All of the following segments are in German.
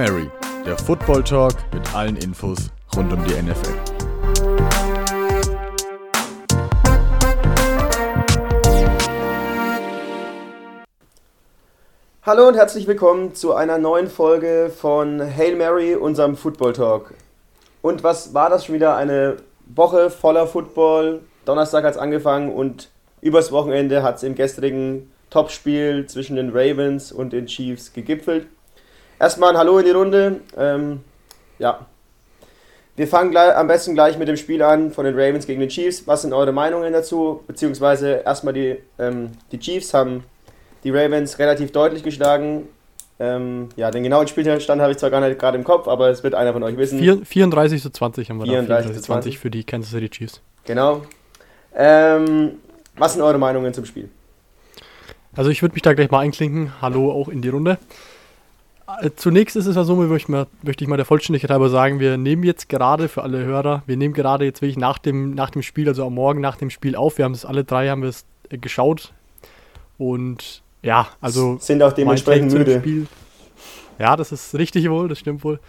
Mary, der Football Talk mit allen Infos rund um die NFL. Hallo und herzlich willkommen zu einer neuen Folge von Hail Mary, unserem Football Talk. Und was war das schon wieder? Eine Woche voller Football. Donnerstag hat es angefangen und übers Wochenende hat es im gestrigen Topspiel zwischen den Ravens und den Chiefs gegipfelt. Erstmal ein Hallo in die Runde. Ähm, ja. Wir fangen gleich, am besten gleich mit dem Spiel an von den Ravens gegen den Chiefs. Was sind eure Meinungen dazu? Beziehungsweise erstmal die, ähm, die Chiefs haben die Ravens relativ deutlich geschlagen. Ähm, ja, den genauen Spielstand habe ich zwar gar nicht gerade im Kopf, aber es wird einer von euch wissen. 34 zu 20 haben wir 34 da. 34 zu 20 für die Kansas City Chiefs. Genau. Ähm, was sind eure Meinungen zum Spiel? Also ich würde mich da gleich mal einklinken. Hallo auch in die Runde. Äh, zunächst ist es ja so, möchte ich, mal, der Vollständigkeit halber sagen, wir nehmen jetzt gerade für alle Hörer, wir nehmen gerade jetzt wirklich nach dem, nach dem Spiel, also am Morgen nach dem Spiel auf. Wir haben es alle drei, haben wir es äh, geschaut. Und ja, also. Sind auch dementsprechend müde. Spiel, ja, das ist richtig wohl, das stimmt wohl.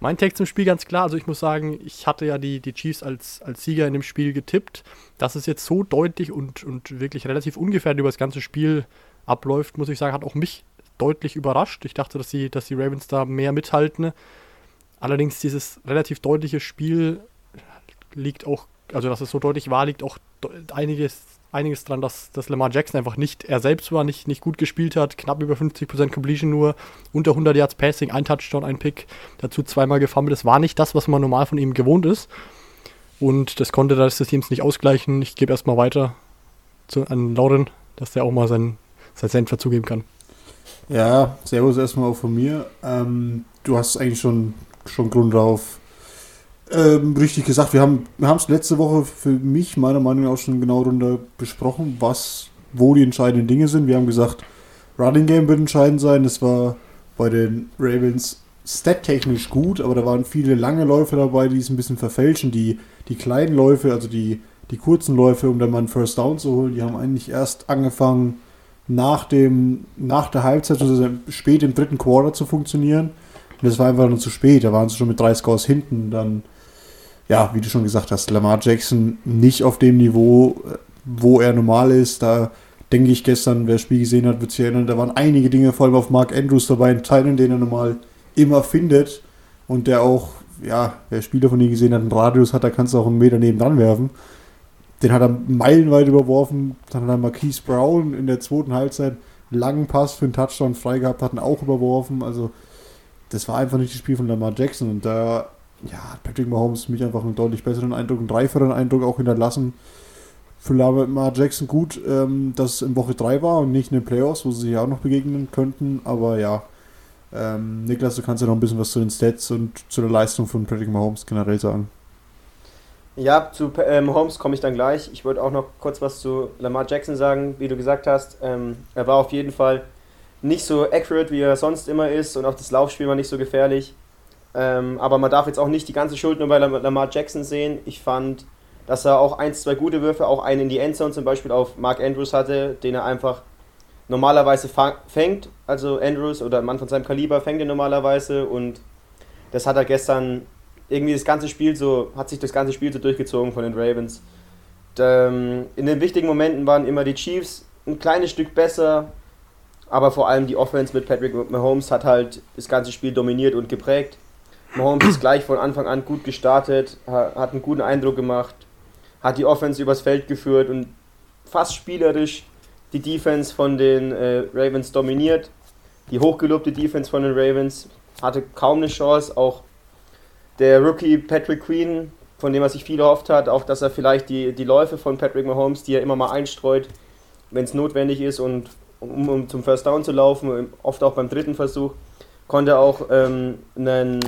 Mein Text zum Spiel ganz klar, also ich muss sagen, ich hatte ja die, die Chiefs als, als Sieger in dem Spiel getippt. Dass es jetzt so deutlich und, und wirklich relativ ungefährdet über das ganze Spiel abläuft, muss ich sagen, hat auch mich deutlich überrascht. Ich dachte, dass die, dass die Ravens da mehr mithalten. Allerdings dieses relativ deutliche Spiel liegt auch, also dass es so deutlich war, liegt auch einiges einiges dran, dass, dass Lamar Jackson einfach nicht er selbst war, nicht, nicht gut gespielt hat. Knapp über 50% Completion nur, unter 100 Yards Passing, ein Touchdown, ein Pick, dazu zweimal gefummelt. Das war nicht das, was man normal von ihm gewohnt ist. Und das konnte das des Teams nicht ausgleichen. Ich gebe erstmal weiter zu, an Lauren, dass der auch mal sein, sein Cent dazugeben kann. Ja, Servus erstmal auch von mir. Ähm, du hast eigentlich schon, schon Grund darauf ähm, richtig gesagt, wir haben es letzte Woche für mich meiner Meinung nach auch schon genau darunter besprochen, was, wo die entscheidenden Dinge sind. Wir haben gesagt, Running Game wird entscheidend sein. Das war bei den Ravens stat-technisch gut, aber da waren viele lange Läufe dabei, die es ein bisschen verfälschen. Die, die kleinen Läufe, also die, die kurzen Läufe, um dann mal einen First Down zu holen, die haben eigentlich erst angefangen, nach, dem, nach der Halbzeit, also spät im dritten Quarter zu funktionieren. Und das war einfach nur zu spät. Da waren sie schon mit drei Scores hinten. Dann ja, wie du schon gesagt hast, Lamar Jackson nicht auf dem Niveau, äh, wo er normal ist. Da denke ich gestern, wer das Spiel gesehen hat, wird sich erinnern, da waren einige Dinge, vor allem auf Mark Andrews dabei, in Teilen, den er normal immer findet und der auch, ja, wer Spieler von ihm gesehen hat, einen Radius hat, da kannst du auch einen Meter neben dran werfen. Den hat er meilenweit überworfen. Dann hat er Marquise Brown in der zweiten Halbzeit einen langen Pass für einen Touchdown frei gehabt, hat ihn auch überworfen. Also, das war einfach nicht das Spiel von Lamar Jackson. Und da ja, Patrick Mahomes mich einfach einen deutlich besseren Eindruck, einen dreifacheren Eindruck auch hinterlassen. Für Lamar Jackson gut, ähm, dass es in Woche 3 war und nicht in den Playoffs, wo sie sich auch noch begegnen könnten. Aber ja, ähm, Niklas, du kannst ja noch ein bisschen was zu den Stats und zu der Leistung von Patrick Mahomes generell sagen. Ja, zu äh, Mahomes komme ich dann gleich. Ich wollte auch noch kurz was zu Lamar Jackson sagen, wie du gesagt hast. Ähm, er war auf jeden Fall nicht so accurate, wie er sonst immer ist und auch das Laufspiel war nicht so gefährlich. Ähm, aber man darf jetzt auch nicht die ganze Schuld nur bei Lamar Jackson sehen. Ich fand, dass er auch ein, zwei gute Würfe, auch einen in die Endzone zum Beispiel auf Mark Andrews hatte, den er einfach normalerweise fängt. Also Andrews oder ein Mann von seinem Kaliber fängt er normalerweise und das hat er gestern irgendwie das ganze Spiel so, hat sich das ganze Spiel so durchgezogen von den Ravens. Ähm, in den wichtigen Momenten waren immer die Chiefs ein kleines Stück besser, aber vor allem die Offense mit Patrick Mahomes hat halt das ganze Spiel dominiert und geprägt. Mahomes ist gleich von Anfang an gut gestartet, hat einen guten Eindruck gemacht, hat die Offense übers Feld geführt und fast spielerisch die Defense von den äh, Ravens dominiert. Die hochgelobte Defense von den Ravens hatte kaum eine Chance. Auch der Rookie Patrick Queen, von dem er sich viel erhofft hat, auch dass er vielleicht die, die Läufe von Patrick Mahomes, die er immer mal einstreut, wenn es notwendig ist und um, um zum First Down zu laufen, oft auch beim dritten Versuch, konnte auch ähm, einen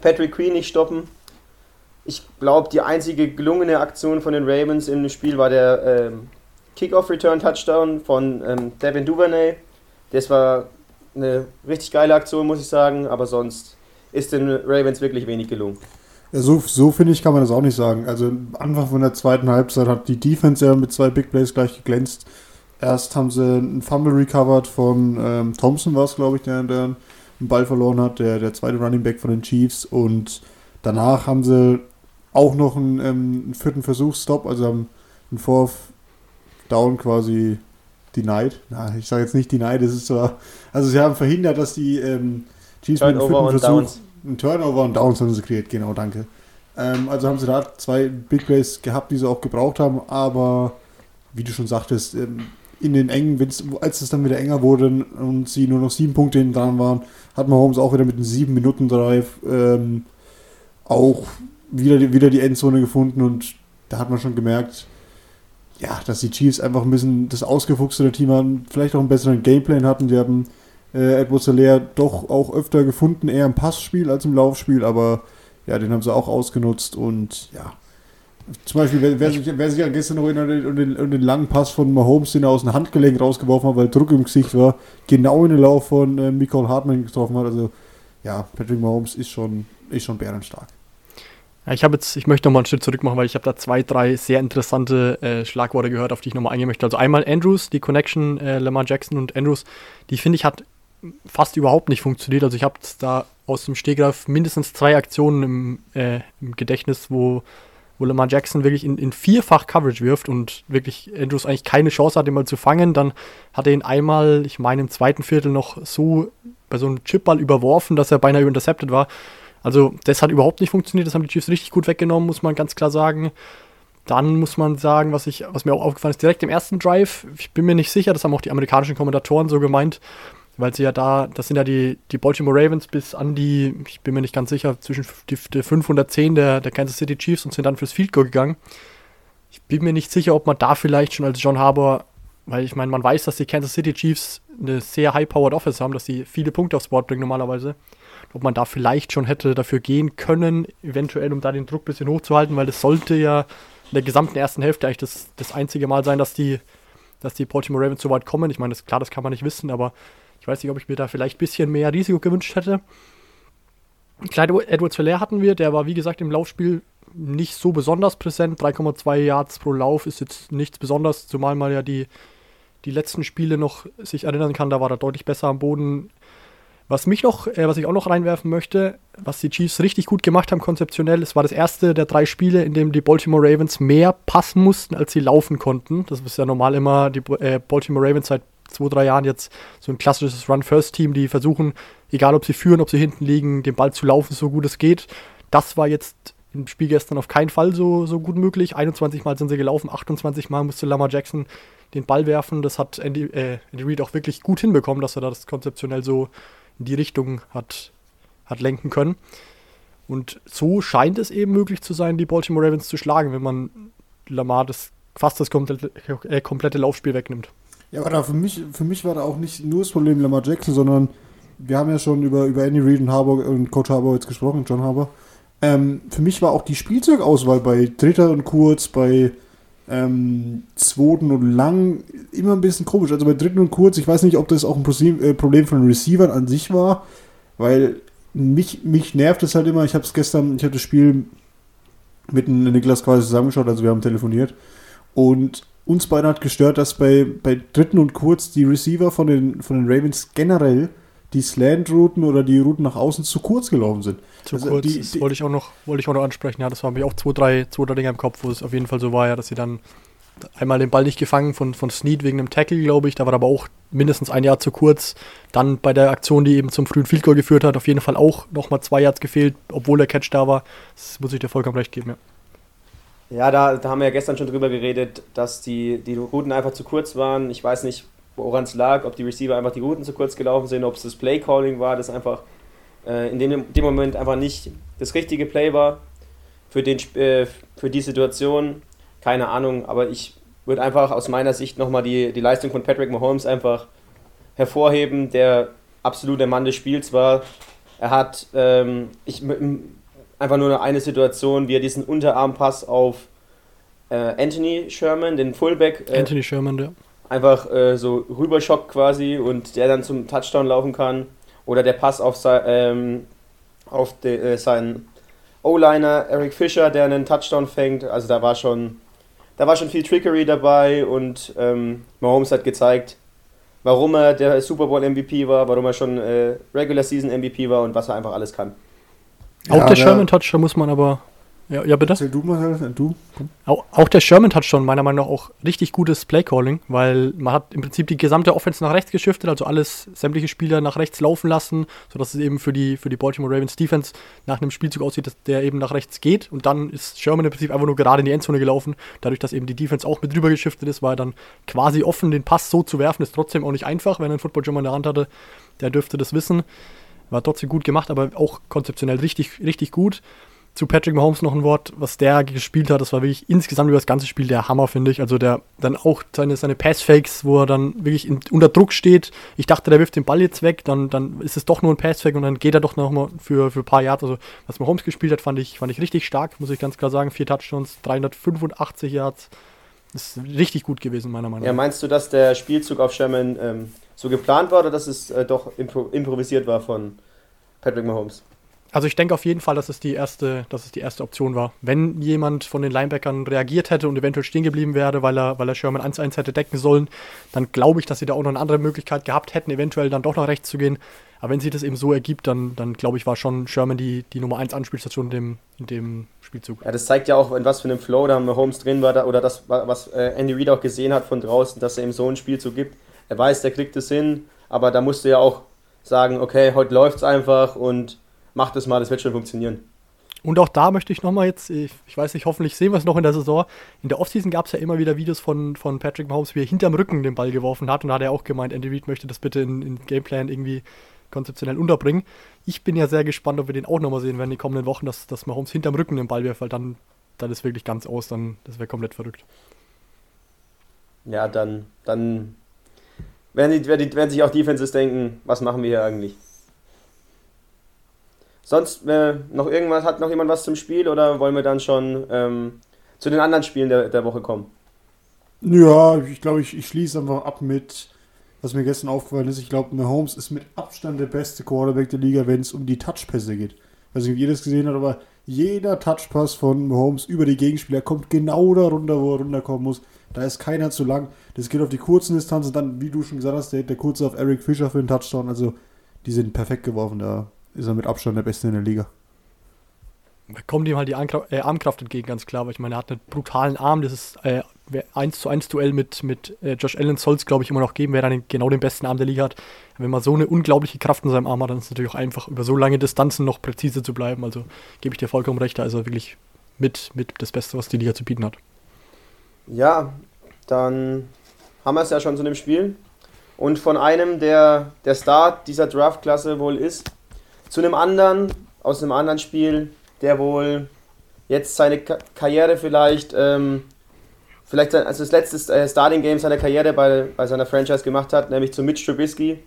Patrick Queen nicht stoppen. Ich glaube, die einzige gelungene Aktion von den Ravens im Spiel war der ähm, Kickoff-Return-Touchdown von ähm, Devin Duvernay. Das war eine richtig geile Aktion, muss ich sagen, aber sonst ist den Ravens wirklich wenig gelungen. Ja, so, so finde ich, kann man das auch nicht sagen. Also Anfang von der zweiten Halbzeit hat die Defense ja mit zwei Big Plays gleich geglänzt. Erst haben sie einen Fumble recovered von ähm, Thompson, war es glaube ich, der, der einen Ball verloren hat, der, der zweite Running Back von den Chiefs. Und danach haben sie auch noch einen, ähm, einen vierten Versuchsstop, also haben einen Fourth Down quasi denied. Na, ich sage jetzt nicht denied, das ist so. Also sie haben verhindert, dass die ähm, Chiefs Turnover vierten Versuch Downs. einen Turnover und Downs haben sie kreiert, genau, danke. Ähm, also haben sie da zwei Big Plays gehabt, die sie auch gebraucht haben, aber wie du schon sagtest, ähm, in den engen, als es dann wieder enger wurde und sie nur noch sieben Punkte hinten dran waren, hat Mahomes auch wieder mit einem sieben Minuten Drive ähm, auch wieder, wieder die Endzone gefunden und da hat man schon gemerkt, ja, dass die Chiefs einfach ein bisschen das ausgefuchste Team haben, vielleicht auch einen besseren Gameplan hatten. Die haben äh, Edward Solaire doch auch öfter gefunden, eher im Passspiel als im Laufspiel, aber ja, den haben sie auch ausgenutzt und ja. Zum Beispiel, wer, wer, sich, wer sich ja gestern noch erinnert an den, an den, langen Pass von Mahomes, den er aus dem Handgelenk rausgeworfen hat, weil Druck im Gesicht war, genau in den Lauf von äh, Michael Hartmann getroffen hat. Also ja, Patrick Mahomes ist schon, ist schon bärenstark. Ja, ich habe jetzt, ich möchte nochmal einen Schritt zurück machen, weil ich habe da zwei, drei sehr interessante äh, Schlagworte gehört, auf die ich nochmal eingehen möchte. Also einmal Andrews, die Connection äh, Lamar Jackson und Andrews, die finde ich hat fast überhaupt nicht funktioniert. Also ich habe da aus dem Stegreif mindestens zwei Aktionen im, äh, im Gedächtnis, wo, wo Lamar Jackson wirklich in, in vierfach Coverage wirft und wirklich Andrews eigentlich keine Chance hat, ihn mal zu fangen. Dann hat er ihn einmal, ich meine im zweiten Viertel noch so bei so einem Chipball überworfen, dass er beinahe intercepted war. Also das hat überhaupt nicht funktioniert, das haben die Chiefs richtig gut weggenommen, muss man ganz klar sagen. Dann muss man sagen, was, ich, was mir auch aufgefallen ist, direkt im ersten Drive, ich bin mir nicht sicher, das haben auch die amerikanischen Kommentatoren so gemeint, weil sie ja da, das sind ja die, die Baltimore Ravens bis an die, ich bin mir nicht ganz sicher, zwischen die, die 510 der, der Kansas City Chiefs und sind dann fürs Field Goal gegangen. Ich bin mir nicht sicher, ob man da vielleicht schon als John Harbour, weil ich meine, man weiß, dass die Kansas City Chiefs eine sehr high-powered Offense haben, dass sie viele Punkte aufs Board bringen normalerweise ob man da vielleicht schon hätte dafür gehen können, eventuell, um da den Druck ein bisschen hochzuhalten, weil das sollte ja in der gesamten ersten Hälfte eigentlich das, das einzige Mal sein, dass die, dass die Baltimore Ravens so weit kommen. Ich meine, das, klar, das kann man nicht wissen, aber weiß nicht, ob ich mir da vielleicht ein bisschen mehr Risiko gewünscht hätte. Clyde Edwards Hilaire hatten wir, der war wie gesagt im Laufspiel nicht so besonders präsent. 3,2 Yards pro Lauf ist jetzt nichts Besonderes, zumal man ja die, die letzten Spiele noch sich erinnern kann, da war er deutlich besser am Boden. Was mich noch, äh, was ich auch noch reinwerfen möchte, was die Chiefs richtig gut gemacht haben konzeptionell, es war das erste der drei Spiele, in dem die Baltimore Ravens mehr passen mussten, als sie laufen konnten. Das ist ja normal immer die äh, Baltimore Ravens seit zwei, drei Jahren jetzt so ein klassisches Run-First-Team, die versuchen, egal ob sie führen, ob sie hinten liegen, den Ball zu laufen, so gut es geht. Das war jetzt im Spiel gestern auf keinen Fall so, so gut möglich. 21 Mal sind sie gelaufen, 28 Mal musste Lamar Jackson den Ball werfen. Das hat Andy, äh, Andy Reid auch wirklich gut hinbekommen, dass er das konzeptionell so in die Richtung hat, hat lenken können. Und so scheint es eben möglich zu sein, die Baltimore Ravens zu schlagen, wenn man Lamar das, fast das komplette, äh, komplette Laufspiel wegnimmt. Ja, aber für mich, für mich war da auch nicht nur das Problem Lamar Jackson, sondern wir haben ja schon über, über Andy Reid und, Harbour, und Coach Harbour jetzt gesprochen, John Harbour. Ähm, für mich war auch die Spielzeugauswahl bei Dritter und Kurz, bei ähm, zweiten und lang immer ein bisschen komisch. Also bei dritten und kurz, ich weiß nicht, ob das auch ein äh, Problem von den Receivern an sich war, weil mich, mich nervt es halt immer. Ich habe es gestern, ich habe das Spiel mit Niklas quasi zusammengeschaut, also wir haben telefoniert und uns beide hat gestört, dass bei, bei dritten und kurz die Receiver von den, von den Ravens generell die Slant-Routen oder die Routen nach außen zu kurz gelaufen sind. Zu also kurz, die, das wollte ich, auch noch, wollte ich auch noch ansprechen. Ja, das waren mir auch zwei, drei, zwei, drei Dinge im Kopf, wo es auf jeden Fall so war, ja, dass sie dann einmal den Ball nicht gefangen von, von Snead wegen einem Tackle, glaube ich. Da war aber auch mindestens ein Jahr zu kurz. Dann bei der Aktion, die eben zum frühen Field Goal geführt hat, auf jeden Fall auch nochmal zwei Yards gefehlt, obwohl der Catch da war. Das muss ich dir vollkommen recht geben, ja. Ja, da, da haben wir ja gestern schon drüber geredet, dass die, die Routen einfach zu kurz waren. Ich weiß nicht, woran es lag, ob die Receiver einfach die Routen zu kurz gelaufen sind, ob es das Play-Calling war, das einfach äh, in dem, dem Moment einfach nicht das richtige Play war für, den, äh, für die Situation. Keine Ahnung, aber ich würde einfach aus meiner Sicht nochmal die, die Leistung von Patrick Mahomes einfach hervorheben, der absolut der Mann des Spiels war. Er hat ähm, ich, einfach nur eine Situation, wie er diesen Unterarmpass auf äh, Anthony Sherman, den Fullback. Äh, Anthony Sherman, ja einfach äh, so rüberschockt quasi und der dann zum Touchdown laufen kann. Oder der Pass auf, ähm, auf de, äh, seinen O-Liner Eric Fischer, der einen Touchdown fängt. Also da war schon, da war schon viel Trickery dabei und ähm, Mahomes hat gezeigt, warum er der Super Bowl MVP war, warum er schon äh, Regular Season MVP war und was er einfach alles kann. Auch ja, der Sherman-Touch, da muss man aber ja, ja, bitte. Erzähl du mal, du. Auch, auch, der Sherman hat schon meiner Meinung nach auch richtig gutes Playcalling, weil man hat im Prinzip die gesamte Offense nach rechts geschiftet, also alles, sämtliche Spieler nach rechts laufen lassen, sodass es eben für die, für die Baltimore Ravens Defense nach einem Spielzug aussieht, dass der eben nach rechts geht und dann ist Sherman im Prinzip einfach nur gerade in die Endzone gelaufen. Dadurch, dass eben die Defense auch mit drüber geschiftet ist, war er dann quasi offen, den Pass so zu werfen, ist trotzdem auch nicht einfach, wenn er einen Football in der Hand hatte. Der dürfte das wissen. War trotzdem gut gemacht, aber auch konzeptionell richtig, richtig gut zu Patrick Mahomes noch ein Wort, was der gespielt hat. Das war wirklich insgesamt über das ganze Spiel der Hammer, finde ich. Also der dann auch seine, seine Pass-Fakes, wo er dann wirklich in, unter Druck steht. Ich dachte, der wirft den Ball jetzt weg, dann, dann ist es doch nur ein Pass-Fake und dann geht er doch nochmal für, für ein paar Yards. Also was Mahomes gespielt hat, fand ich, fand ich richtig stark, muss ich ganz klar sagen. Vier Touchdowns, 385 Yards. Das ist richtig gut gewesen, meiner Meinung nach. Ja, meinst du, dass der Spielzug auf Sherman ähm, so geplant war oder dass es äh, doch impro improvisiert war von Patrick Mahomes? Also ich denke auf jeden Fall, dass es die erste, dass es die erste Option war. Wenn jemand von den Linebackern reagiert hätte und eventuell stehen geblieben wäre, weil er, weil er Sherman 1-1 hätte decken sollen, dann glaube ich, dass sie da auch noch eine andere Möglichkeit gehabt hätten, eventuell dann doch nach rechts zu gehen. Aber wenn sich das eben so ergibt, dann, dann glaube ich, war schon Sherman die, die Nummer 1 Anspielstation in dem, in dem Spielzug. Ja, das zeigt ja auch, in was für einem Flow da Mahomes drin war, oder das, was äh, Andy Reid auch gesehen hat von draußen, dass er ihm so ein Spielzug gibt. Er weiß, der kriegt es hin, aber da musste ja auch sagen, okay, heute läuft es einfach und macht es mal, das wird schon funktionieren. Und auch da möchte ich nochmal jetzt, ich, ich, weiß nicht, hoffentlich sehen wir es noch in der Saison. In der Offseason gab es ja immer wieder Videos von, von Patrick Mahomes, wie er hinterm Rücken den Ball geworfen hat. Und da hat er auch gemeint, Andy Reid möchte das bitte in, in Gameplan irgendwie konzeptionell unterbringen. Ich bin ja sehr gespannt, ob wir den auch nochmal sehen werden in den kommenden Wochen, dass, dass Mahomes hinterm Rücken den Ball wirft, weil dann, dann ist wirklich ganz aus, dann das wäre komplett verrückt. Ja, dann, dann werden, die, werden, die, werden sich auch Defenses denken, was machen wir hier eigentlich? Sonst äh, noch irgendwas, hat noch jemand was zum Spiel oder wollen wir dann schon ähm, zu den anderen Spielen der, der Woche kommen? Ja, ich glaube, ich, ich schließe einfach ab mit, was mir gestern aufgefallen ist. Ich glaube, Mahomes ist mit Abstand der beste Quarterback der Liga, wenn es um die Touchpässe geht. Ich weiß nicht, ob ihr das gesehen habt, aber jeder Touchpass von Mahomes über die Gegenspieler kommt genau da runter, wo er runterkommen muss. Da ist keiner zu lang. Das geht auf die kurzen Distanzen. Dann, wie du schon gesagt hast, der, der kurze auf Eric Fischer für den Touchdown. Also, die sind perfekt geworfen. Da ist er mit Abstand der Beste in der Liga. Kommt ihm halt die äh, Armkraft entgegen, ganz klar, weil ich meine, er hat einen brutalen Arm. Das ist äh, 1 zu 1 Duell mit, mit äh, Josh Allen soll es, glaube ich, immer noch geben, wer dann genau den besten Arm der Liga hat. Wenn man so eine unglaubliche Kraft in seinem Arm hat, dann ist es natürlich auch einfach, über so lange Distanzen noch präzise zu bleiben. Also gebe ich dir vollkommen recht, da ist er wirklich mit, mit das Beste, was die Liga zu bieten hat. Ja, dann haben wir es ja schon zu dem Spiel. Und von einem, der der Star dieser Draft-Klasse wohl ist, zu einem anderen, aus einem anderen Spiel, der wohl jetzt seine Ka Karriere vielleicht, ähm, vielleicht als das letzte äh, Starting Game seiner Karriere bei, bei seiner Franchise gemacht hat, nämlich zu Mitch Trubisky,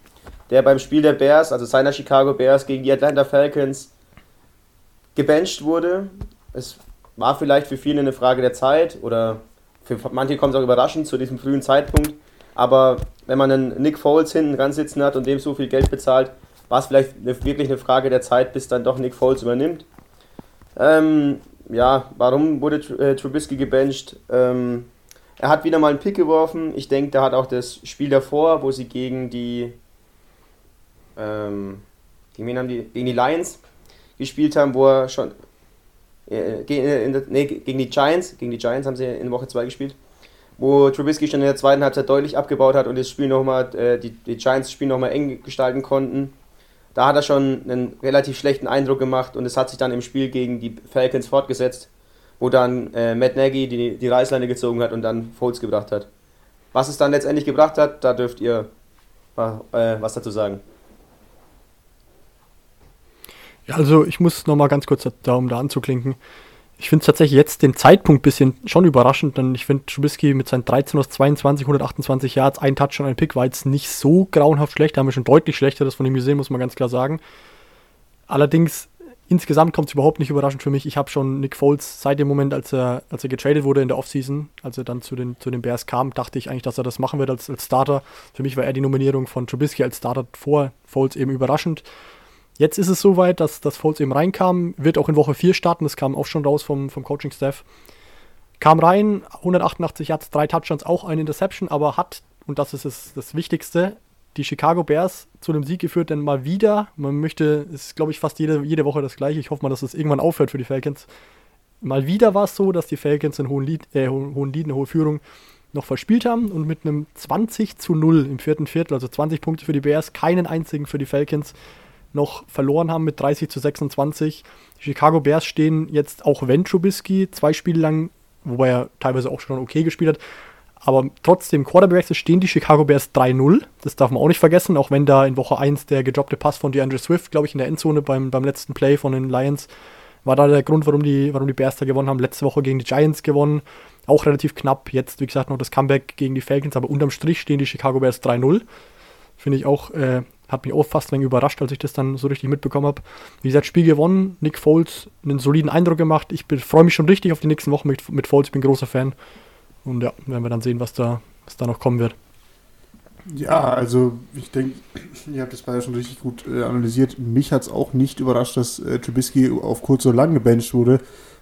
der beim Spiel der Bears, also seiner Chicago Bears gegen die Atlanta Falcons, gebencht wurde. Es war vielleicht für viele eine Frage der Zeit oder für manche kommt es auch überraschend zu diesem frühen Zeitpunkt. Aber wenn man einen Nick Foles hinten dran sitzen hat und dem so viel Geld bezahlt, war es vielleicht eine, wirklich eine Frage der Zeit, bis dann doch Nick Foles übernimmt. Ähm, ja, warum wurde äh, Trubisky gebencht? Ähm, er hat wieder mal einen Pick geworfen. Ich denke, da hat auch das Spiel davor, wo sie gegen die, ähm, gegen, wen haben die, gegen die Lions gespielt haben, wo er schon äh, gegen, der, nee, gegen die Giants, gegen die Giants haben sie in Woche 2 gespielt, wo Trubisky schon in der zweiten Halbzeit deutlich abgebaut hat und das Spiel nochmal, äh, die, die Giants das Spiel nochmal eng gestalten konnten da hat er schon einen relativ schlechten Eindruck gemacht und es hat sich dann im Spiel gegen die Falcons fortgesetzt, wo dann äh, Matt Nagy die, die Reißleine gezogen hat und dann Foles gebracht hat. Was es dann letztendlich gebracht hat, da dürft ihr äh, was dazu sagen. Ja, also ich muss nochmal ganz kurz da, um da anzuklinken ich finde es tatsächlich jetzt den Zeitpunkt ein bisschen schon überraschend, denn ich finde Trubisky mit seinen 13 aus 22, 128 Yards, ein Touch und ein Pick war jetzt nicht so grauenhaft schlecht. Da haben wir schon deutlich schlechteres von ihm gesehen, muss man ganz klar sagen. Allerdings, insgesamt kommt es überhaupt nicht überraschend für mich. Ich habe schon Nick Foles seit dem Moment, als er, als er getradet wurde in der Offseason, als er dann zu den, zu den Bears kam, dachte ich eigentlich, dass er das machen wird als, als Starter. Für mich war er die Nominierung von Trubisky als Starter vor Foles eben überraschend. Jetzt ist es soweit, dass, dass Foles eben reinkam, wird auch in Woche 4 starten, das kam auch schon raus vom, vom Coaching-Staff. Kam rein, 188 Yards, drei Touchdowns, auch eine Interception, aber hat und das ist das, das Wichtigste, die Chicago Bears zu einem Sieg geführt, denn mal wieder, man möchte, es ist glaube ich fast jede, jede Woche das gleiche, ich hoffe mal, dass es irgendwann aufhört für die Falcons. Mal wieder war es so, dass die Falcons in hohen Lied, äh, hohen Lied, eine hohe Führung noch verspielt haben und mit einem 20 zu 0 im vierten Viertel, also 20 Punkte für die Bears, keinen einzigen für die Falcons, noch verloren haben mit 30 zu 26. Die Chicago Bears stehen jetzt auch wenn Trubisky zwei Spiele lang, wobei er teilweise auch schon okay gespielt hat, aber trotzdem, Quarterbacks stehen die Chicago Bears 3-0. Das darf man auch nicht vergessen, auch wenn da in Woche 1 der gedroppte Pass von DeAndre Swift, glaube ich, in der Endzone beim, beim letzten Play von den Lions, war da der Grund, warum die, warum die Bears da gewonnen haben. Letzte Woche gegen die Giants gewonnen. Auch relativ knapp. Jetzt, wie gesagt, noch das Comeback gegen die Falcons, aber unterm Strich stehen die Chicago Bears 3-0. Finde ich auch, äh, hat mich auch fast ein wenig überrascht, als ich das dann so richtig mitbekommen habe. Wie gesagt, Spiel gewonnen, Nick Foles einen soliden Eindruck gemacht. Ich freue mich schon richtig auf die nächsten Wochen mit, mit Foles, ich bin großer Fan. Und ja, werden wir dann sehen, was da, was da noch kommen wird. Ja, also ich denke, ihr habt das beide schon richtig gut äh, analysiert. Mich hat es auch nicht überrascht, dass äh, Trubisky auf kurz oder lang gebencht wurde.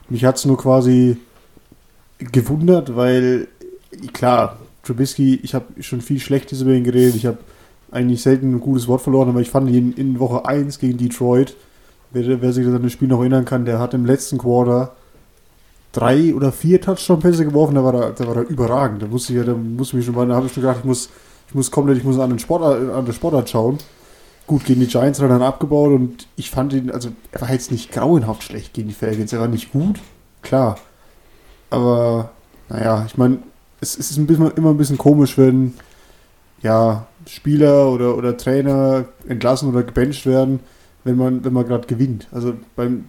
Mich hat es nur quasi gewundert, weil klar, Trubisky, ich habe schon viel Schlechtes über ihn geredet. Ich habe eigentlich selten ein gutes Wort verloren, aber ich fand ihn in Woche 1 gegen Detroit, wer, wer sich an das Spiel noch erinnern kann, der hat im letzten Quarter drei oder vier Touchdown-Pässe geworfen, da war er, da war er überragend. Da musste ich ja, da musste mich schon mal, da habe ich schon gedacht, ich muss, ich muss komplett, ich muss an den Sportart, an den Sportart schauen. Gut, gegen die Giants hat er dann abgebaut und ich fand ihn, also er war jetzt nicht grauenhaft schlecht gegen die Falcons, er war nicht gut, klar. Aber, naja, ich meine, es, es ist ein bisschen, immer ein bisschen komisch, wenn, ja, Spieler oder, oder Trainer entlassen oder gebencht werden, wenn man, wenn man gerade gewinnt. Also beim